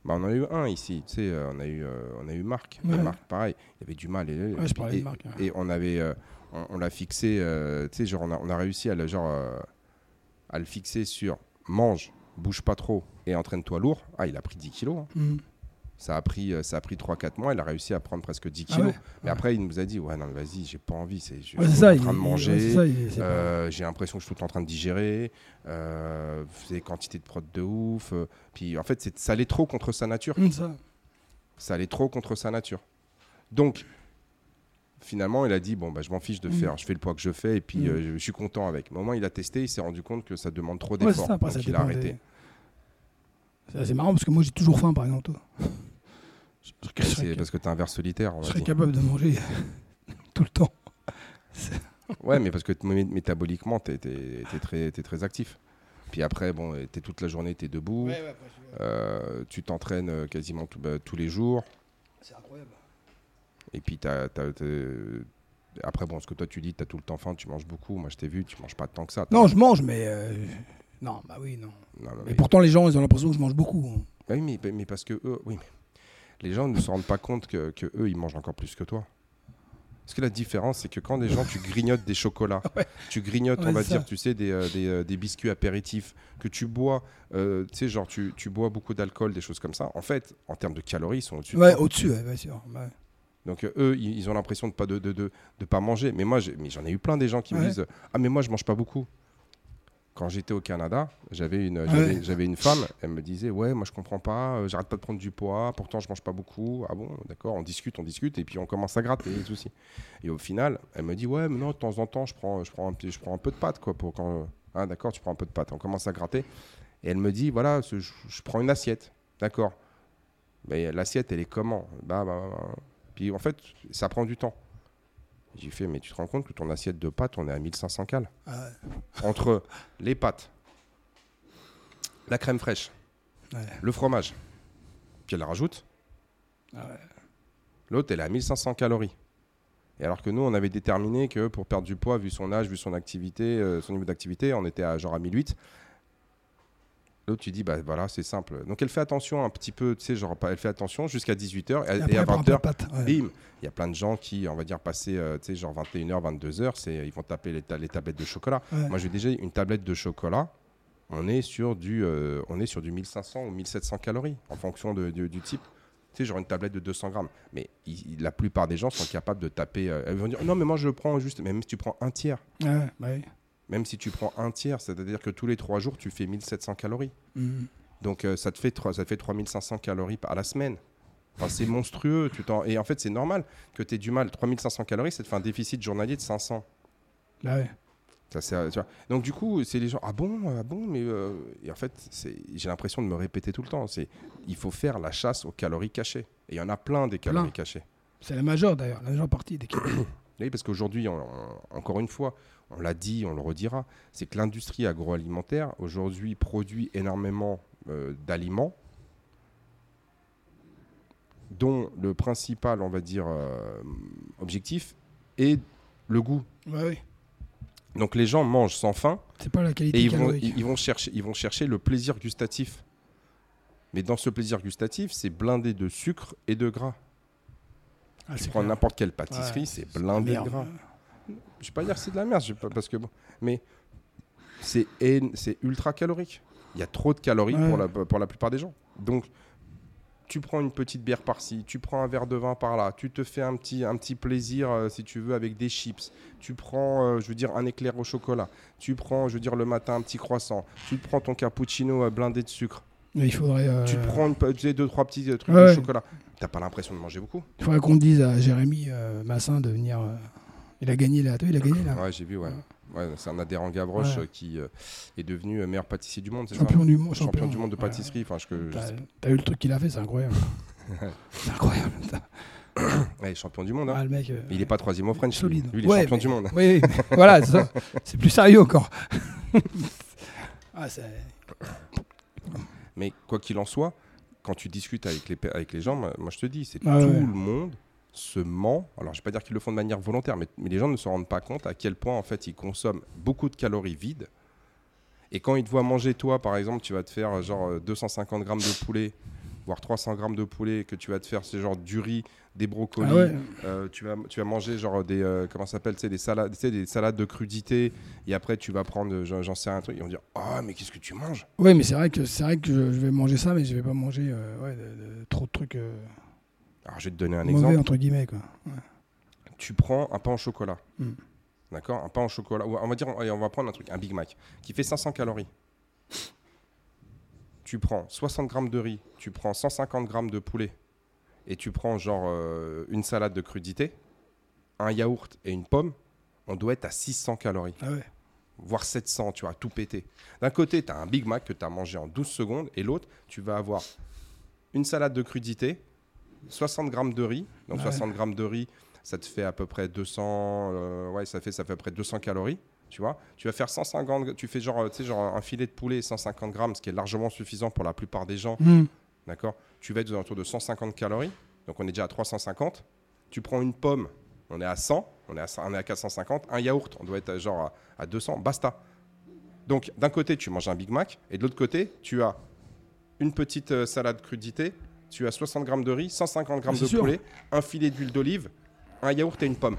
Bah, on en a eu un ici, tu sais, euh, on a eu, euh, on a eu Marc. Et. Marc, pareil, il avait du mal. Et, Ouais, je parlais et, de Marc, hein. et on avait, euh, on, on l'a fixé, euh, tu sais, genre on a, on a réussi à le genre à le fixer sur mange, bouge pas trop et entraîne-toi lourd. Ah, il a pris 10 kilos. hein. Mhm. Ça a pris, euh, ça a pris 3-4 mois. Il a réussi à prendre presque 10 Ah kilos. ouais Mais après, il nous a dit, ouais, non, mais vas-y, j'ai pas envie. C'est, je Ouais, suis ça, en il- train de manger. Euh, j'ai l'impression que je suis tout le temps en train de digérer, euh, des quantités de prod de ouf. euh, puis en fait, c'est, ça allait trop contre sa nature. Hum, ça. Ça allait trop contre sa nature. Donc, finalement, il a dit bon, bah, je m'en fiche de Mm. faire, je fais le poids que je fais et puis euh, je, je suis content avec. Mais au moins, il a testé, il s'est rendu compte que ça demande trop d'efforts. donc, il a arrêté. des- C'est marrant parce que moi j'ai toujours faim par exemple. C'est parce que tu es un ver solitaire. on je serais capable de manger tout le temps. Ouais, mais parce que métaboliquement, tu es, très, t'es très actif. Puis après, bon, tu es toute la journée, tu es debout. Euh, tu t'entraînes euh, quasiment tout- bah, tous les jours. C'est incroyable. Et puis, après, bon, ce que toi tu dis, tu as tout le temps faim, tu manges beaucoup. Moi, je t'ai vu, tu manges pas tant que ça. Non, je mange, mais. euh, Non, bah oui, non. Non, non, Mais mais- pourtant, les gens, ils ont l'impression que je mange beaucoup. hein. Bah oui, mais, mais parce que eux, oui, mais les gens ne se rendent pas compte que, que eux, ils mangent encore plus que toi. Parce que la différence, c'est que quand des gens, tu grignotes des chocolats, tu grignotes, Ouais, on va dire, tu sais, des, euh, des, euh, des biscuits apéritifs, que tu bois, euh, tu sais, genre, tu, tu bois beaucoup d'alcool, des choses comme ça. En fait, en termes de calories, ils sont au-dessus. de Ouais, au-dessus, ouais, bien sûr. Donc eux, ils, ils ont l'impression de pas de, de, de, de pas manger. Mais moi, j'en ai eu plein des gens qui me disent ah mais moi je mange pas beaucoup. Quand j'étais au Canada, j'avais une Ouais. j'avais une femme, elle me disait ouais moi je comprends pas, euh, j'arrête pas de prendre du poids, pourtant je mange pas beaucoup. Ah bon d'accord, on discute, on discute et puis on commence à gratter tout aussi. Et au final, elle me dit ouais mais non de temps en temps je prends je prends un je prends un peu de pâte quoi pour quand ah d'accord tu prends un peu de pâte. On commence à gratter et elle me dit voilà je prends une assiette d'accord. Mais l'assiette elle est comment? Bah, bah, bah, bah. Puis en fait, ça prend du temps. J'ai fait, mais tu te rends compte que ton assiette de pâtes, on est à 1500 cales. Ah ouais. Entre les pâtes, la crème fraîche, Ouais. le fromage, puis elle rajoute. Ah ouais. L'autre, elle est à 1500 calories. Et alors que nous, on avait déterminé que pour perdre du poids, vu son âge, vu son activité, euh, son niveau d'activité, on était à genre à 1008. L'autre, tu dis, bah voilà, c'est simple. Donc elle fait attention un petit peu, tu sais, genre, elle fait attention jusqu'à 18h. Et à elle prend un peu 20h, de pâte, ouais. bim Il y a plein de gens qui, on va dire, passer, euh, tu sais, genre 21h, 22h, c'est, ils vont taper les, ta- les tablettes de chocolat. Ouais. Moi, j'ai déjà une tablette de chocolat. On est sur du, euh, on est sur du 1500 ou 1700 calories en fonction de- de- du type. Tu sais, genre une tablette de 200 grammes. Mais il- la plupart des gens sont capables de taper. euh, elles vont dire non, mais moi je le prends juste. Même si tu prends un tiers, Ouais, bah oui. Même si tu prends un tiers, c'est-à-dire que tous les trois jours tu fais 1700 calories. Mhm. Donc euh, ça te fait ça te fait 3500 calories à la semaine. Enfin, c'est monstrueux. Tu t'en- Et en fait, c'est normal que tu aies du mal. 3500 calories, ça te fait un déficit journalier de 500. Bah ouais. Ça, c'est- tu vois. Donc du coup, c'est les gens ah bon ah bon mais euh, et en fait c'est j'ai l'impression de me répéter tout le temps. C'est il faut faire la chasse aux calories cachées. Et il y en a plein des calories Plein. cachées. C'est la majeure d'ailleurs, la majeure partie des Oui, parce qu'aujourd'hui, encore une fois, on l'a dit, on le redira, c'est que l'industrie agroalimentaire aujourd'hui produit énormément euh, d'aliments dont le principal, on va dire, euh, objectif est le goût. Oui. Donc les gens mangent sans faim C'est pas la qualité et ils vont, calorique. ils, ils vont chercher, ils vont chercher le plaisir gustatif. Mais dans ce plaisir gustatif, c'est blindé de sucre et de gras. Ah, Tu prends n'importe quelle pâtisserie, Ouais, c'est blindé de merde. gras. Je vais pas dire que c'est de la merde, pas- parce que bon, mais c'est ultra calorique. Il y a trop de calories Ouais. pour, la, pour la plupart des gens. Donc, tu prends une petite bière par-ci, tu prends un verre de vin par-là, tu te fais un petit, un petit plaisir, euh, si tu veux, avec des chips. Tu prends, euh, je veux dire, un éclair au chocolat. Tu prends, je veux dire, le matin, un petit croissant. Tu prends ton cappuccino euh, blindé de sucre. Mais il faudrait, Tu te prends une, tu sais, deux, trois petits trucs Ouais. de chocolat. T'as pas l'impression de manger beaucoup il faudrait qu'on dise à Jérémy Massin de venir. Il a gagné là. Il a gagné là. Ouais, j'ai vu, ouais. Ouais, c'est un adhérent Gavroche Ouais. qui euh, est devenu euh, meilleur pâtissier du monde, ça champion du monde. champion du monde de pâtisserie. Enfin, je, que, je T'as vu le truc qu'il a fait, c'est incroyable. c'est incroyable. Ouais, champion du monde. hein. Ah, le mec. euh, Mais il est pas troisième au French. solide. Lui, il est Ouais, champion mais- du monde. Oui, voilà, c'est plus sérieux encore. ah, c'est- Mais quoi qu'il en soit, quand tu discutes avec les, avec les gens, moi, moi, je te dis, c'est Ah tout ouais. le monde se ment. Alors, je vais pas dire qu'ils le font de manière volontaire, mais, mais les gens ne se rendent pas compte à quel point en fait ils consomment beaucoup de calories vides. Et quand ils te voient manger, toi, par exemple, tu vas te faire euh, genre euh, 250 grammes de poulet, voire 300 grammes de poulet, que tu vas te faire, c'est genre du riz, des brocolis, Ah ouais. euh, tu, vas, tu vas manger genre des, euh, comment ça s'appelle, des salades, des salades de crudité, et après tu vas prendre, euh, j'en sais un truc, ils vont dire, ah mais qu'est-ce que tu manges? Oui, mais c'est vrai que c'est vrai que je, vais manger ça, mais je vais pas manger euh, ouais, de- de- trop de trucs euh, Alors je vais te donner un mauvais exemple. entre guillemets quoi. tu prends un pain au chocolat. Mm. D'accord? Un pain au chocolat. On va dire, allez, on va prendre un truc, un Big Mac, qui fait 500 calories. Tu prends 60 grammes de riz, tu prends 150 grammes de poulet, et tu prends genre euh, une salade de crudité, un yaourt et une pomme, on doit être à 600 calories, Ah ouais. voire 700, tu vois, tout pété. D'un côté, tu as un Big Mac que tu as mangé en 12 secondes, et l'autre, tu vas avoir une salade de crudité, 60 grammes de riz, donc Ouais. 60 grammes de riz, ça te fait à peu près 200, euh, ouais, ça fait, ça fait à peu près 200 calories, tu vois. Tu vas faire 150, tu fais genre, tu sais, genre un filet de poulet 150 grammes, ce qui est largement suffisant pour la plupart des gens, Hmm. d'accord. Tu vas être aux alentours de 150 calories, donc on est déjà à 350. Tu prends une pomme, on est à 100, on est à, 100, on est à 450. Un yaourt, on doit être à genre à, à 200, basta. Donc d'un côté, tu manges un Big Mac, et de l'autre côté, tu as une petite euh, salade crudité, tu as 60 grammes de riz, 150 grammes Ah, de sûr. poulet, un filet d'huile d'olive, un yaourt et une pomme.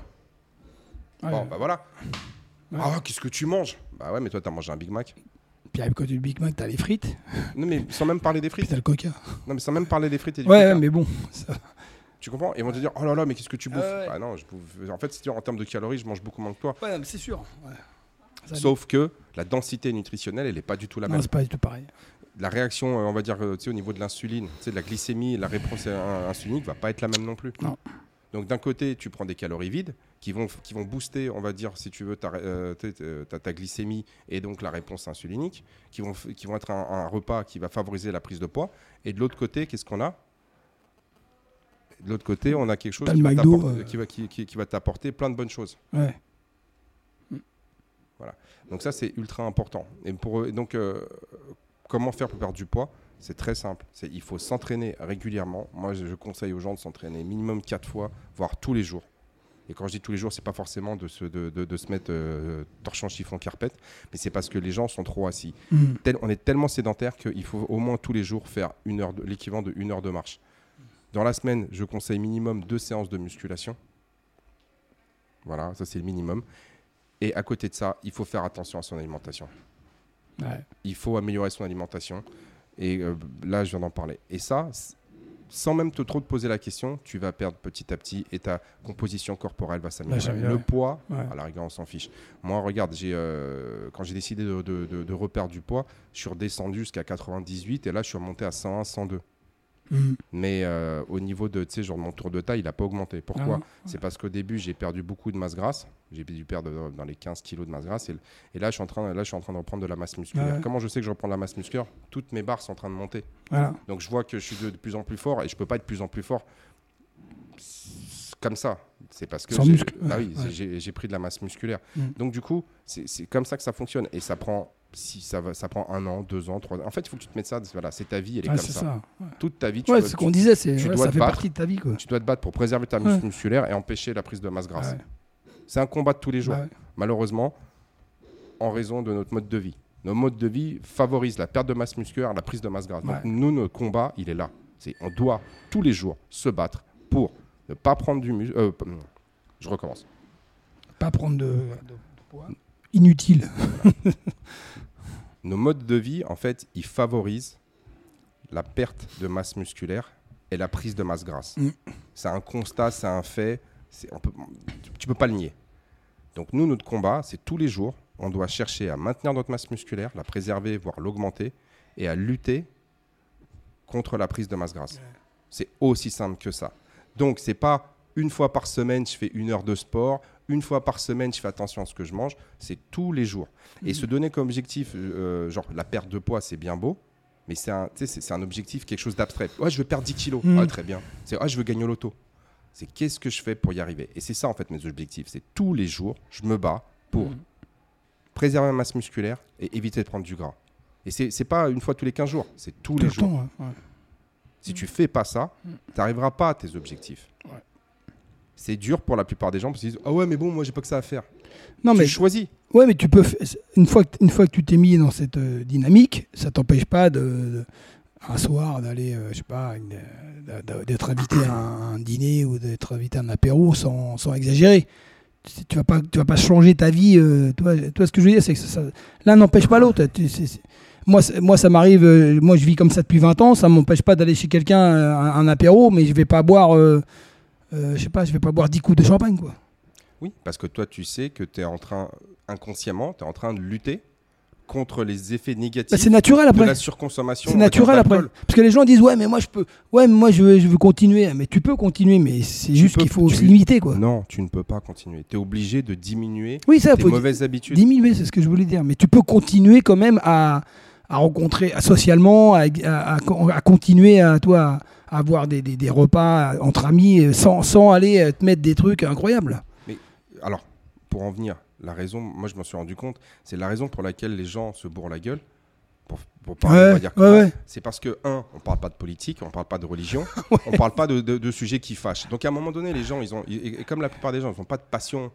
Ouais. Bon, bah voilà. Ouais. Ah, qu'est-ce que tu manges? Bah ouais, mais toi, t'as mangé un Big Mac. Puis à côté du Big Mac, t'as les frites, Non, mais sans même parler des puis frites. t'as le coca. Non, mais sans même parler des frites et du Ouais, coca. mais bon. ça- Tu comprends? Et ils vont te dire, oh là là, mais qu'est-ce que tu bouffes? Ah ouais. Bah non, je bouffe- en fait, si tu en termes de calories, je mange beaucoup moins que toi. Ouais, mais c'est sûr. ouais. Sauf que la densité nutritionnelle, elle n'est pas du tout la non, même. c'est pas du tout pareil. La réaction, euh, on va dire, euh, au niveau de l'insuline, de la glycémie, la réponse insulinique va pas être la même non plus. Non. Donc d'un côté, tu prends des calories vides qui vont, qui vont booster, on va dire, si tu veux, ta, euh, ta, ta glycémie et donc la réponse insulinique, qui vont, qui vont être un, un repas qui va favoriser la prise de poids. Et de l'autre côté, qu'est-ce qu'on a? De l'autre côté, on a quelque chose qui va, euh. qui, va, qui- qui- qui va t'apporter plein de bonnes choses. Ouais. Donc ça, c'est ultra important. Et pour, donc, euh, comment faire pour perdre du poids C'est très simple. C'est, il faut s'entraîner régulièrement. Moi, je, je conseille aux gens de s'entraîner minimum 4 fois, voire tous les jours. Et quand je dis tous les jours, c'est pas forcément de se, de, de- de se mettre euh, torche en chiffon carpette, mais c'est parce que les gens sont trop assis. Tel- on est tellement sédentaire qu'il faut au moins tous les jours faire une heure de- l'équivalent de une heure de marche. Dans la semaine, je conseille minimum deux séances de musculation. Voilà, ça c'est le minimum. Et à côté de ça, il faut faire attention à son alimentation. Ouais. Il faut améliorer son alimentation. Et euh, là, je viens d'en parler. Et ça, sans même te trop te poser la question, tu vas perdre petit à petit et ta composition corporelle va s'améliorer. s'améliorer. le poids, Ouais. à la rigueur, on s'en fiche. Moi, regarde, j'ai, euh, quand j'ai décidé de, de, de- de reperdre du poids, je suis redescendu jusqu'à 98 et là, je suis remonté à 101, 102. Mhm. Mais euh, au niveau de, tu sais, genre mon tour de taille, il n'a pas augmenté. Pourquoi? Ah, C'est parce qu'au début, j'ai perdu beaucoup de masse grasse. J'ai dû perdre dans- dans les 15 kilos de masse grasse. Et, et là, je suis en train, là, je suis en train de reprendre de la masse musculaire. Ah ouais. Comment je sais que je reprends de la masse musculaire? Toutes mes barres sont en train de monter. Voilà. Donc je vois que je suis de, de plus en plus fort et je peux pas être de plus en plus fort comme ça. C'est parce que j'ai- muscle, ouais, oui, ouais. pris de la masse musculaire. Mm. Donc du coup, c'est comme ça que ça fonctionne et ça prend si ça va, ça prend un an, deux ans, trois ans. En fait, il faut que tu te mettes ça. Voilà, c'est ta vie, elle est Ouais, comme ça. ça. Ouais, Toute ta vie, tu, Ouais, dois, c'est ce qu'on disait, c'est ça fait battre. partie de ta vie. Quoi. tu dois te battre pour préserver ta Ouais. musculaire et empêcher la prise de masse grasse. C'est un combat de tous les jours. Malheureusement, en raison de notre mode de vie. Notre mode de vie favorise la perte de masse musculaire, la prise de masse grasse. Donc nous, notre combat, il est là. C'est on doit tous les jours se battre pour ne pas prendre du muscle. euh, je recommence. Pas prendre de, de- de poids. Inutile. Nos modes de vie, en fait, ils favorisent la perte de masse musculaire et la prise de masse grasse. Mm. C'est un constat, c'est un fait. c'est- on peut, tu peux pas le nier. Donc nous, notre combat, c'est tous les jours, on doit chercher à maintenir notre masse musculaire, la préserver, voire l'augmenter, et à lutter contre la prise de masse grasse. C'est aussi simple que ça. Donc c'est pas une fois par semaine, je fais une heure de sport, une fois par semaine, je fais attention à ce que je mange, c'est tous les jours. Et se donner comme objectif, euh, genre la perte de poids, c'est bien beau, mais c'est un, c'est- objectif, quelque chose d'abstrait. Ouais, je veux perdre 10 kilos. Mm. Ah, très bien. C'est ah, je veux gagner au loto. C'est qu'est-ce que je fais pour y arriver? Et c'est ça, en fait, mes objectifs. C'est tous les jours, je me bats pour Mm. préserver ma masse musculaire et éviter de prendre du gras. Et c'est c'est pas une fois tous les 15 jours, c'est tous Tout les le jours. temps. ouais, ouais. Si tu fais pas ça, tu n'arriveras pas à tes objectifs. Ouais. C'est dur pour la plupart des gens parce qu'ils disent Ah ouais, mais bon, moi j'ai pas que ça à faire. Non, tu mais choisis. Ouais, mais tu peux. Une fois que, une fois que tu t'es mis dans cette euh, dynamique, ça t'empêche pas de, de- un soir d'aller, euh, je sais pas, euh, d'être invité à un, un dîner ou d'être invité à un apéro sans, sans exagérer. Tu vas pas, tu vas pas changer ta vie. euh, toi, toi, ce que je veux dire, c'est que ça- ça- l'un n'empêche pas l'autre. Moi, moi, ça m'arrive. euh, moi, je vis comme ça depuis 20 ans. Ça m'empêche pas d'aller chez quelqu'un euh, un, un apéro, mais je vais pas boire. Euh, je sais pas, je vais pas boire 10 coups de champagne, quoi. Oui, parce que toi, tu sais que tu es en train, inconsciemment, tu es en train de lutter contre les effets Bah, négatifs c'est naturel de après. la surconsommation. C'est naturel après. Parce que les gens disent ouais mais moi je peux ouais mais moi je veux, je veux continuer mais tu peux continuer mais c'est juste qu'il faut tu- se limiter quoi. Non, tu ne peux pas continuer. Tu es obligé de diminuer Oui ça tes faut mauvaises habitudes. diminuer c'est ce que je voulais dire mais tu peux continuer quand même à, à rencontrer à- socialement à, à- à- à continuer à toi à avoir des, des- des repas entre amis euh, sans, sans aller euh, te mettre des trucs incroyables. Alors, pour en venir, la raison, moi je m'en suis rendu compte, c'est la raison pour laquelle les gens se bourrent la gueule. Pour, pour parler, on va dire ouais. C'est parce que, un, on parle pas de politique, on parle pas de religion, on parle pas de, de- de sujets qui fâchent. Donc à un moment donné, les gens, ils ont, et, et comme la plupart des gens, ils n'ont pas de passion.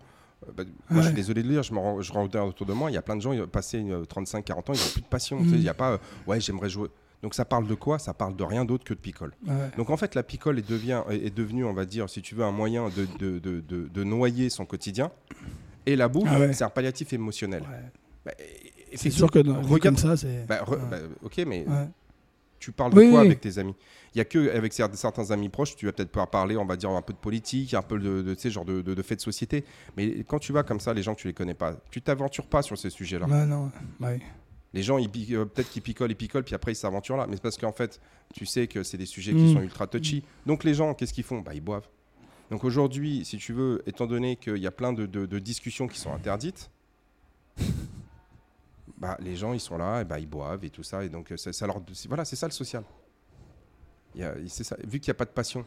euh, bah, moi, je suis désolé de le dire, je me rends, je rends autour de moi, il y a plein de gens, ils ont passé une, 35-40 ans, ils n'ont plus de passion. tu sais, Mm. Il n'y a pas, euh, ouais, j'aimerais jouer. Donc ça parle de quoi? Ça parle de rien d'autre que de picole. Ouais. Donc en fait, la picole est, devient, est est devenue, on va dire, si tu veux, un moyen de, de, de- de- de noyer son quotidien. Et la bouffe, Ah ouais. c'est un palliatif émotionnel. Ouais. Bah, C'est sûr que dans, regarde- comme ça, c'est. Bah, bah, ok, mais tu parles de quoi oui. avec tes amis? Il y a que avec cer- certains amis proches, tu vas peut-être pouvoir parler, on va dire un peu de politique, un peu de, de, genre de, de, de faits de société. Mais quand tu vas comme ça, les gens que tu les connais pas, tu t'aventures pas sur ces sujets-là. Ouais, non, ouais. Les gens, euh, peut-être qu'ils picolent, ils picolent, puis après ils s'aventurent là. Mais c'est parce qu'en fait, tu sais que c'est des sujets qui Mm. sont ultra touchy. Donc les gens, qu'est-ce qu'ils font? Bah ils boivent. Donc aujourd'hui, si tu veux, étant donné qu'il y a plein de, de- de discussions qui sont interdites, bah les gens ils sont là, et bah ils boivent et tout ça, et donc euh, ça, ça leur, voilà, c'est ça le social. C'est ça. Vu qu'il n'y a pas de passion.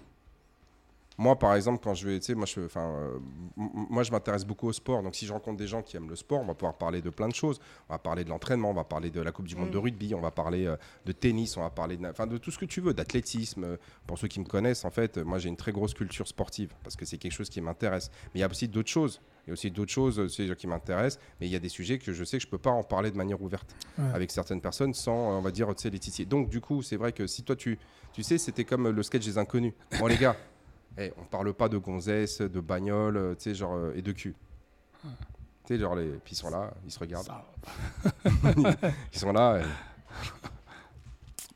Moi, par exemple, quand je vais, tu sais, moi, je, euh, moi, je m'intéresse beaucoup au sport. Donc, si je rencontre des gens qui aiment le sport, on va pouvoir parler de plein de choses. On va parler de l'entraînement, on va parler de la Coupe du Monde de rugby, on va parler euh, de tennis, on va parler de, enfin, de tout ce que tu veux, d'athlétisme. Euh, Pour ceux qui me connaissent, en fait, moi, j'ai une très grosse culture sportive parce que c'est quelque chose qui m'intéresse. Mais il y a aussi d'autres choses. Il y a aussi d'autres choses euh, qui m'intéressent. Mais il y a des sujets que je sais que je peux pas en parler de manière ouverte Ouais. avec certaines personnes sans, on va dire, tu sais, les titiller. Donc, du coup, c'est vrai que si toi, tu, tu sais, c'était comme le sketch des inconnus. Bon, les gars, eh, on parle pas de gonzesse, de bagnole, euh, tu sais, genre, euh, et de cul. Tu sais, genre, les... puis ils sont là, ils se regardent. Ils sont là. et-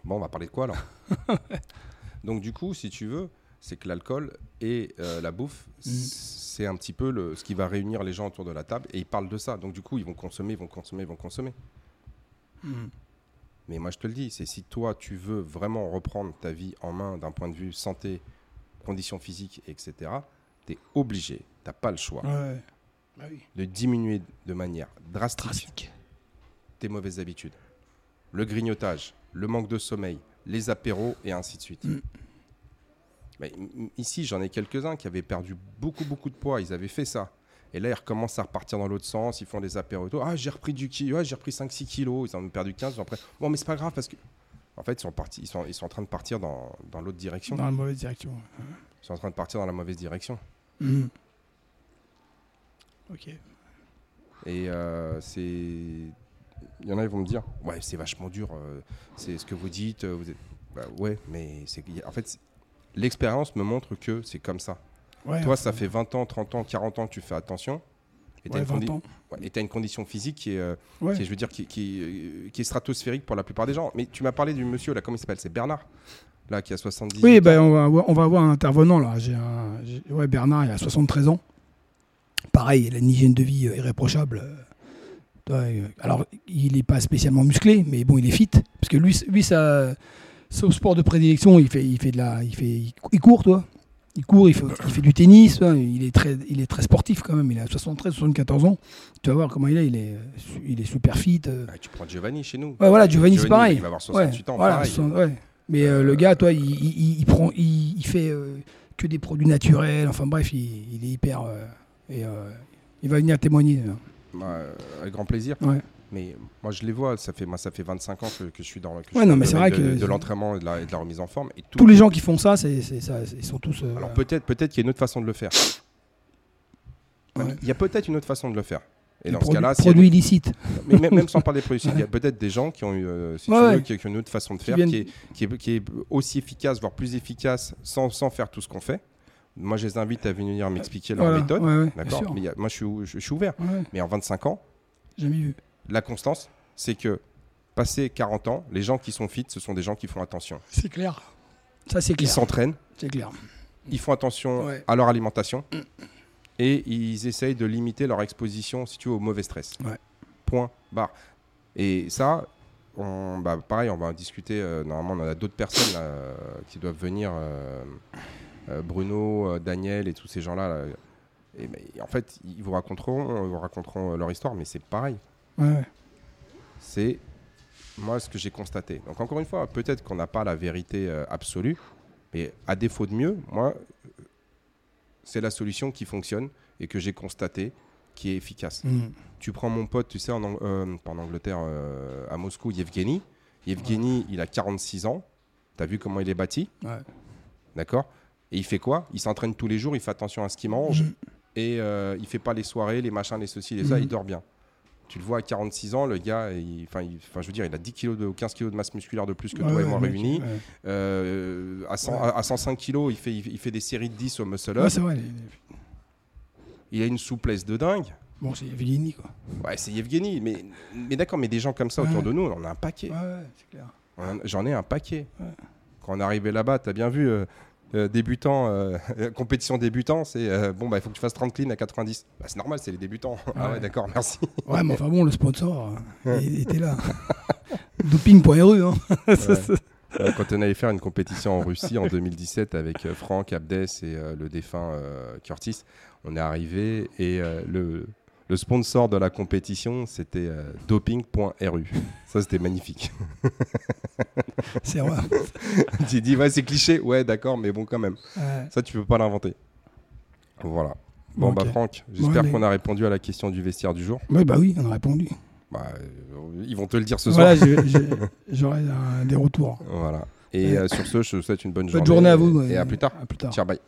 Bon, on va parler de quoi, là? Donc, du coup, si tu veux, c'est que l'alcool et euh, la bouffe, Mm. c'est un petit peu le, ce qui va réunir les gens autour de la table. Et ils parlent de ça. Donc, du coup, ils vont consommer, ils vont consommer, ils vont consommer. Mm. Mais moi, je te le dis, c'est si toi, tu veux vraiment reprendre ta vie en main d'un point de vue santé, conditions physiques, etc., tu es obligé, tu pas le choix, Ouais. Bah oui. de diminuer de manière drastique Drastique. tes mauvaises habitudes. Le grignotage, le manque de sommeil, les apéros et ainsi de suite. Mm. Mais ici, j'en ai quelques-uns qui avaient perdu beaucoup, beaucoup de poids. Ils avaient fait ça. Et là, ils recommencent à repartir dans l'autre sens. Ils font des apéros et tout. Ah, j'ai repris du kilo. Ah, j'ai repris 5-6 kilos. Ils en ont perdu 15. Ils ont après. Bon, mais c'est pas grave parce que. En fait, ils sont, partis, ils sont, ils sont en train de partir dans, dans l'autre direction. Dans la mauvaise direction. Ils sont en train de partir dans la mauvaise direction. Mm. Ok. Et euh, c'est. Il y en a, ils vont me dire Ouais, c'est vachement dur. euh, c'est ce que vous dites. euh, Vous êtes... Bah, ouais, mais c'est. En fait, l'expérience me montre que c'est comme ça. Ouais, Toi, ça fait 20 ans, 30 ans, 40 ans que tu fais attention. Et tu as, 20 ans. une condition physique qui est, euh, Ouais. qui est, je veux dire, qui, qui, euh, qui est stratosphérique pour la plupart des gens. Mais tu m'as parlé du monsieur, là, comment il s'appelle? C'est Bernard, là, qui a 70 Oui, ans. ben, on, va avoir, on va avoir un intervenant là. J'ai un, ouais, Bernard, il a 73 ans. Pareil, il a une hygiène de vie euh, irréprochable. euh. Alors, il n'est pas spécialement musclé, mais bon, il est fit. Parce que lui, lui ça, son sport de prédilection, il fait, il fait de la, il fait, il court, toi. Il court, il fait, il fait du tennis. ouais, il est très, il est très sportif quand même. Il a 73, 74 ans. Tu vas voir comment il est. Il est, il est super fit. euh. Ah, tu prends Giovanni chez nous. Ouais, voilà, Giovanni, c'est pareil. Il va avoir 68 Ouais, ans, voilà, pareil. son- ouais. Mais euh, le gars, toi, il, prend, il, fait euh, que des produits naturels. Enfin bref, il, il est hyper. et il va venir témoigner. Bah, euh, avec grand plaisir. Ouais. Mais moi, je les vois. Ça fait, moi, ça fait 25 ans que, que je suis dans, que Ouais, non, mais le c'est vrai de, que- de l'entraînement et, de la- et de la remise en forme. Et tout- Tous les gens qui font ça, c'est Ils sont tous. euh, Alors peut-être peut-être qu'il y a une autre façon de le faire. ouais. Il y a peut-être une autre façon de le faire. Et des dans ce cas-là, produits illicites. Mais même, même sans parler de produits, il y a peut-être des gens qui ont eu, euh, si Ouais, tu veux, qui, qui ont une autre façon de faire, qui, est, qui, est, qui est aussi efficace, voire plus efficace, sans, sans faire tout ce qu'on fait. Moi, je les invite à venir m'expliquer leur Voilà, méthode. ouais, D'accord moi, je suis, je, je suis ouvert. Mais en 25 ans, Jamais vu. La constance, c'est que passé 40 ans, les gens qui sont fit, ce sont des gens qui font attention. C'est clair. Ça, c'est Ils clair. s'entraînent, C'est clair. ils font attention Ouais. à leur alimentation et ils essayent de limiter leur exposition, si tu veux, au mauvais stress. Ouais. Point, barre. Et ça, on, bah, pareil, on va en discuter. euh, normalement, on a d'autres personnes là, euh, qui doivent venir. euh, euh, Bruno, Daniel et tous ces gens-là. là. Et, en fait, ils vous raconteront, ils vous raconteront leur histoire, mais c'est pareil. Ouais. C'est moi ce que j'ai constaté. Donc encore une fois, peut-être qu'on n'a pas la vérité euh, absolue, mais à défaut de mieux, moi, euh, c'est la solution qui fonctionne et que j'ai constaté qui est efficace. Mm. Tu prends mon pote, tu sais, en, Ang- euh, pas en Angleterre, euh, à Moscou, Yevgeny. Yevgeny, il a 46 ans. Tu as vu comment il est bâti? Ouais. D'accord? Et il fait quoi? Il s'entraîne tous les jours, il fait attention à ce qu'il mange Mm. et il fait pas les soirées, les machins, les ceci, les ça, Mhm. il dort bien. Tu le vois à 46 ans, le gars, il- enfin, je veux dire, il a 10 kilos de, ou 15 kilos de masse musculaire de plus que Ouais, toi et moi mec, réunis. ouais. Euh, à, 100 Ouais. à- à 105 kilos, il fait, il fait des séries de 10 au muscle up. c'est vrai. il a une souplesse de dingue. Bon, c'est Villini, quoi. Ouais, c'est Yevgeny. Mais, mais d'accord, mais des gens comme ça autour de nous, on en a un paquet. Ouais, ouais, c'est clair. J'en ai un paquet. Quand on est arrivé là-bas, tu as bien vu, euh, euh, débutant, euh, compétition débutant, c'est euh, bon, bah, il faut que tu fasses 30 clean à 90. Bah, c'est normal, c'est les débutants. ah ouais, Ouais. d'accord, merci. Ouais, mais enfin bon, le sponsor, euh, il était là. Doping.ru, hein. Euh, quand on allait faire une compétition en Russie en 2017 avec euh, Franck, Abdes et euh, le défunt euh, Curtis, on est arrivé et euh, le, le sponsor de la compétition, c'était euh, doping.ru. Ça, c'était magnifique. C'est vrai. tu dis, ouais, c'est cliché. Ouais, d'accord, mais bon, quand même. Ouais. Ça, tu peux pas l'inventer. Voilà. Bon, Ok. bah, Franck, j'espère qu'on a répondu à la question du vestiaire du jour. Ouais, bah oui, on a répondu. Bah, euh, ils vont te le dire ce soir. j'aurai des retours. Voilà. Et euh, sur ce, je te souhaite une bonne, Bonne journée à vous. Et à plus tard. À plus tard. Ciao, bye.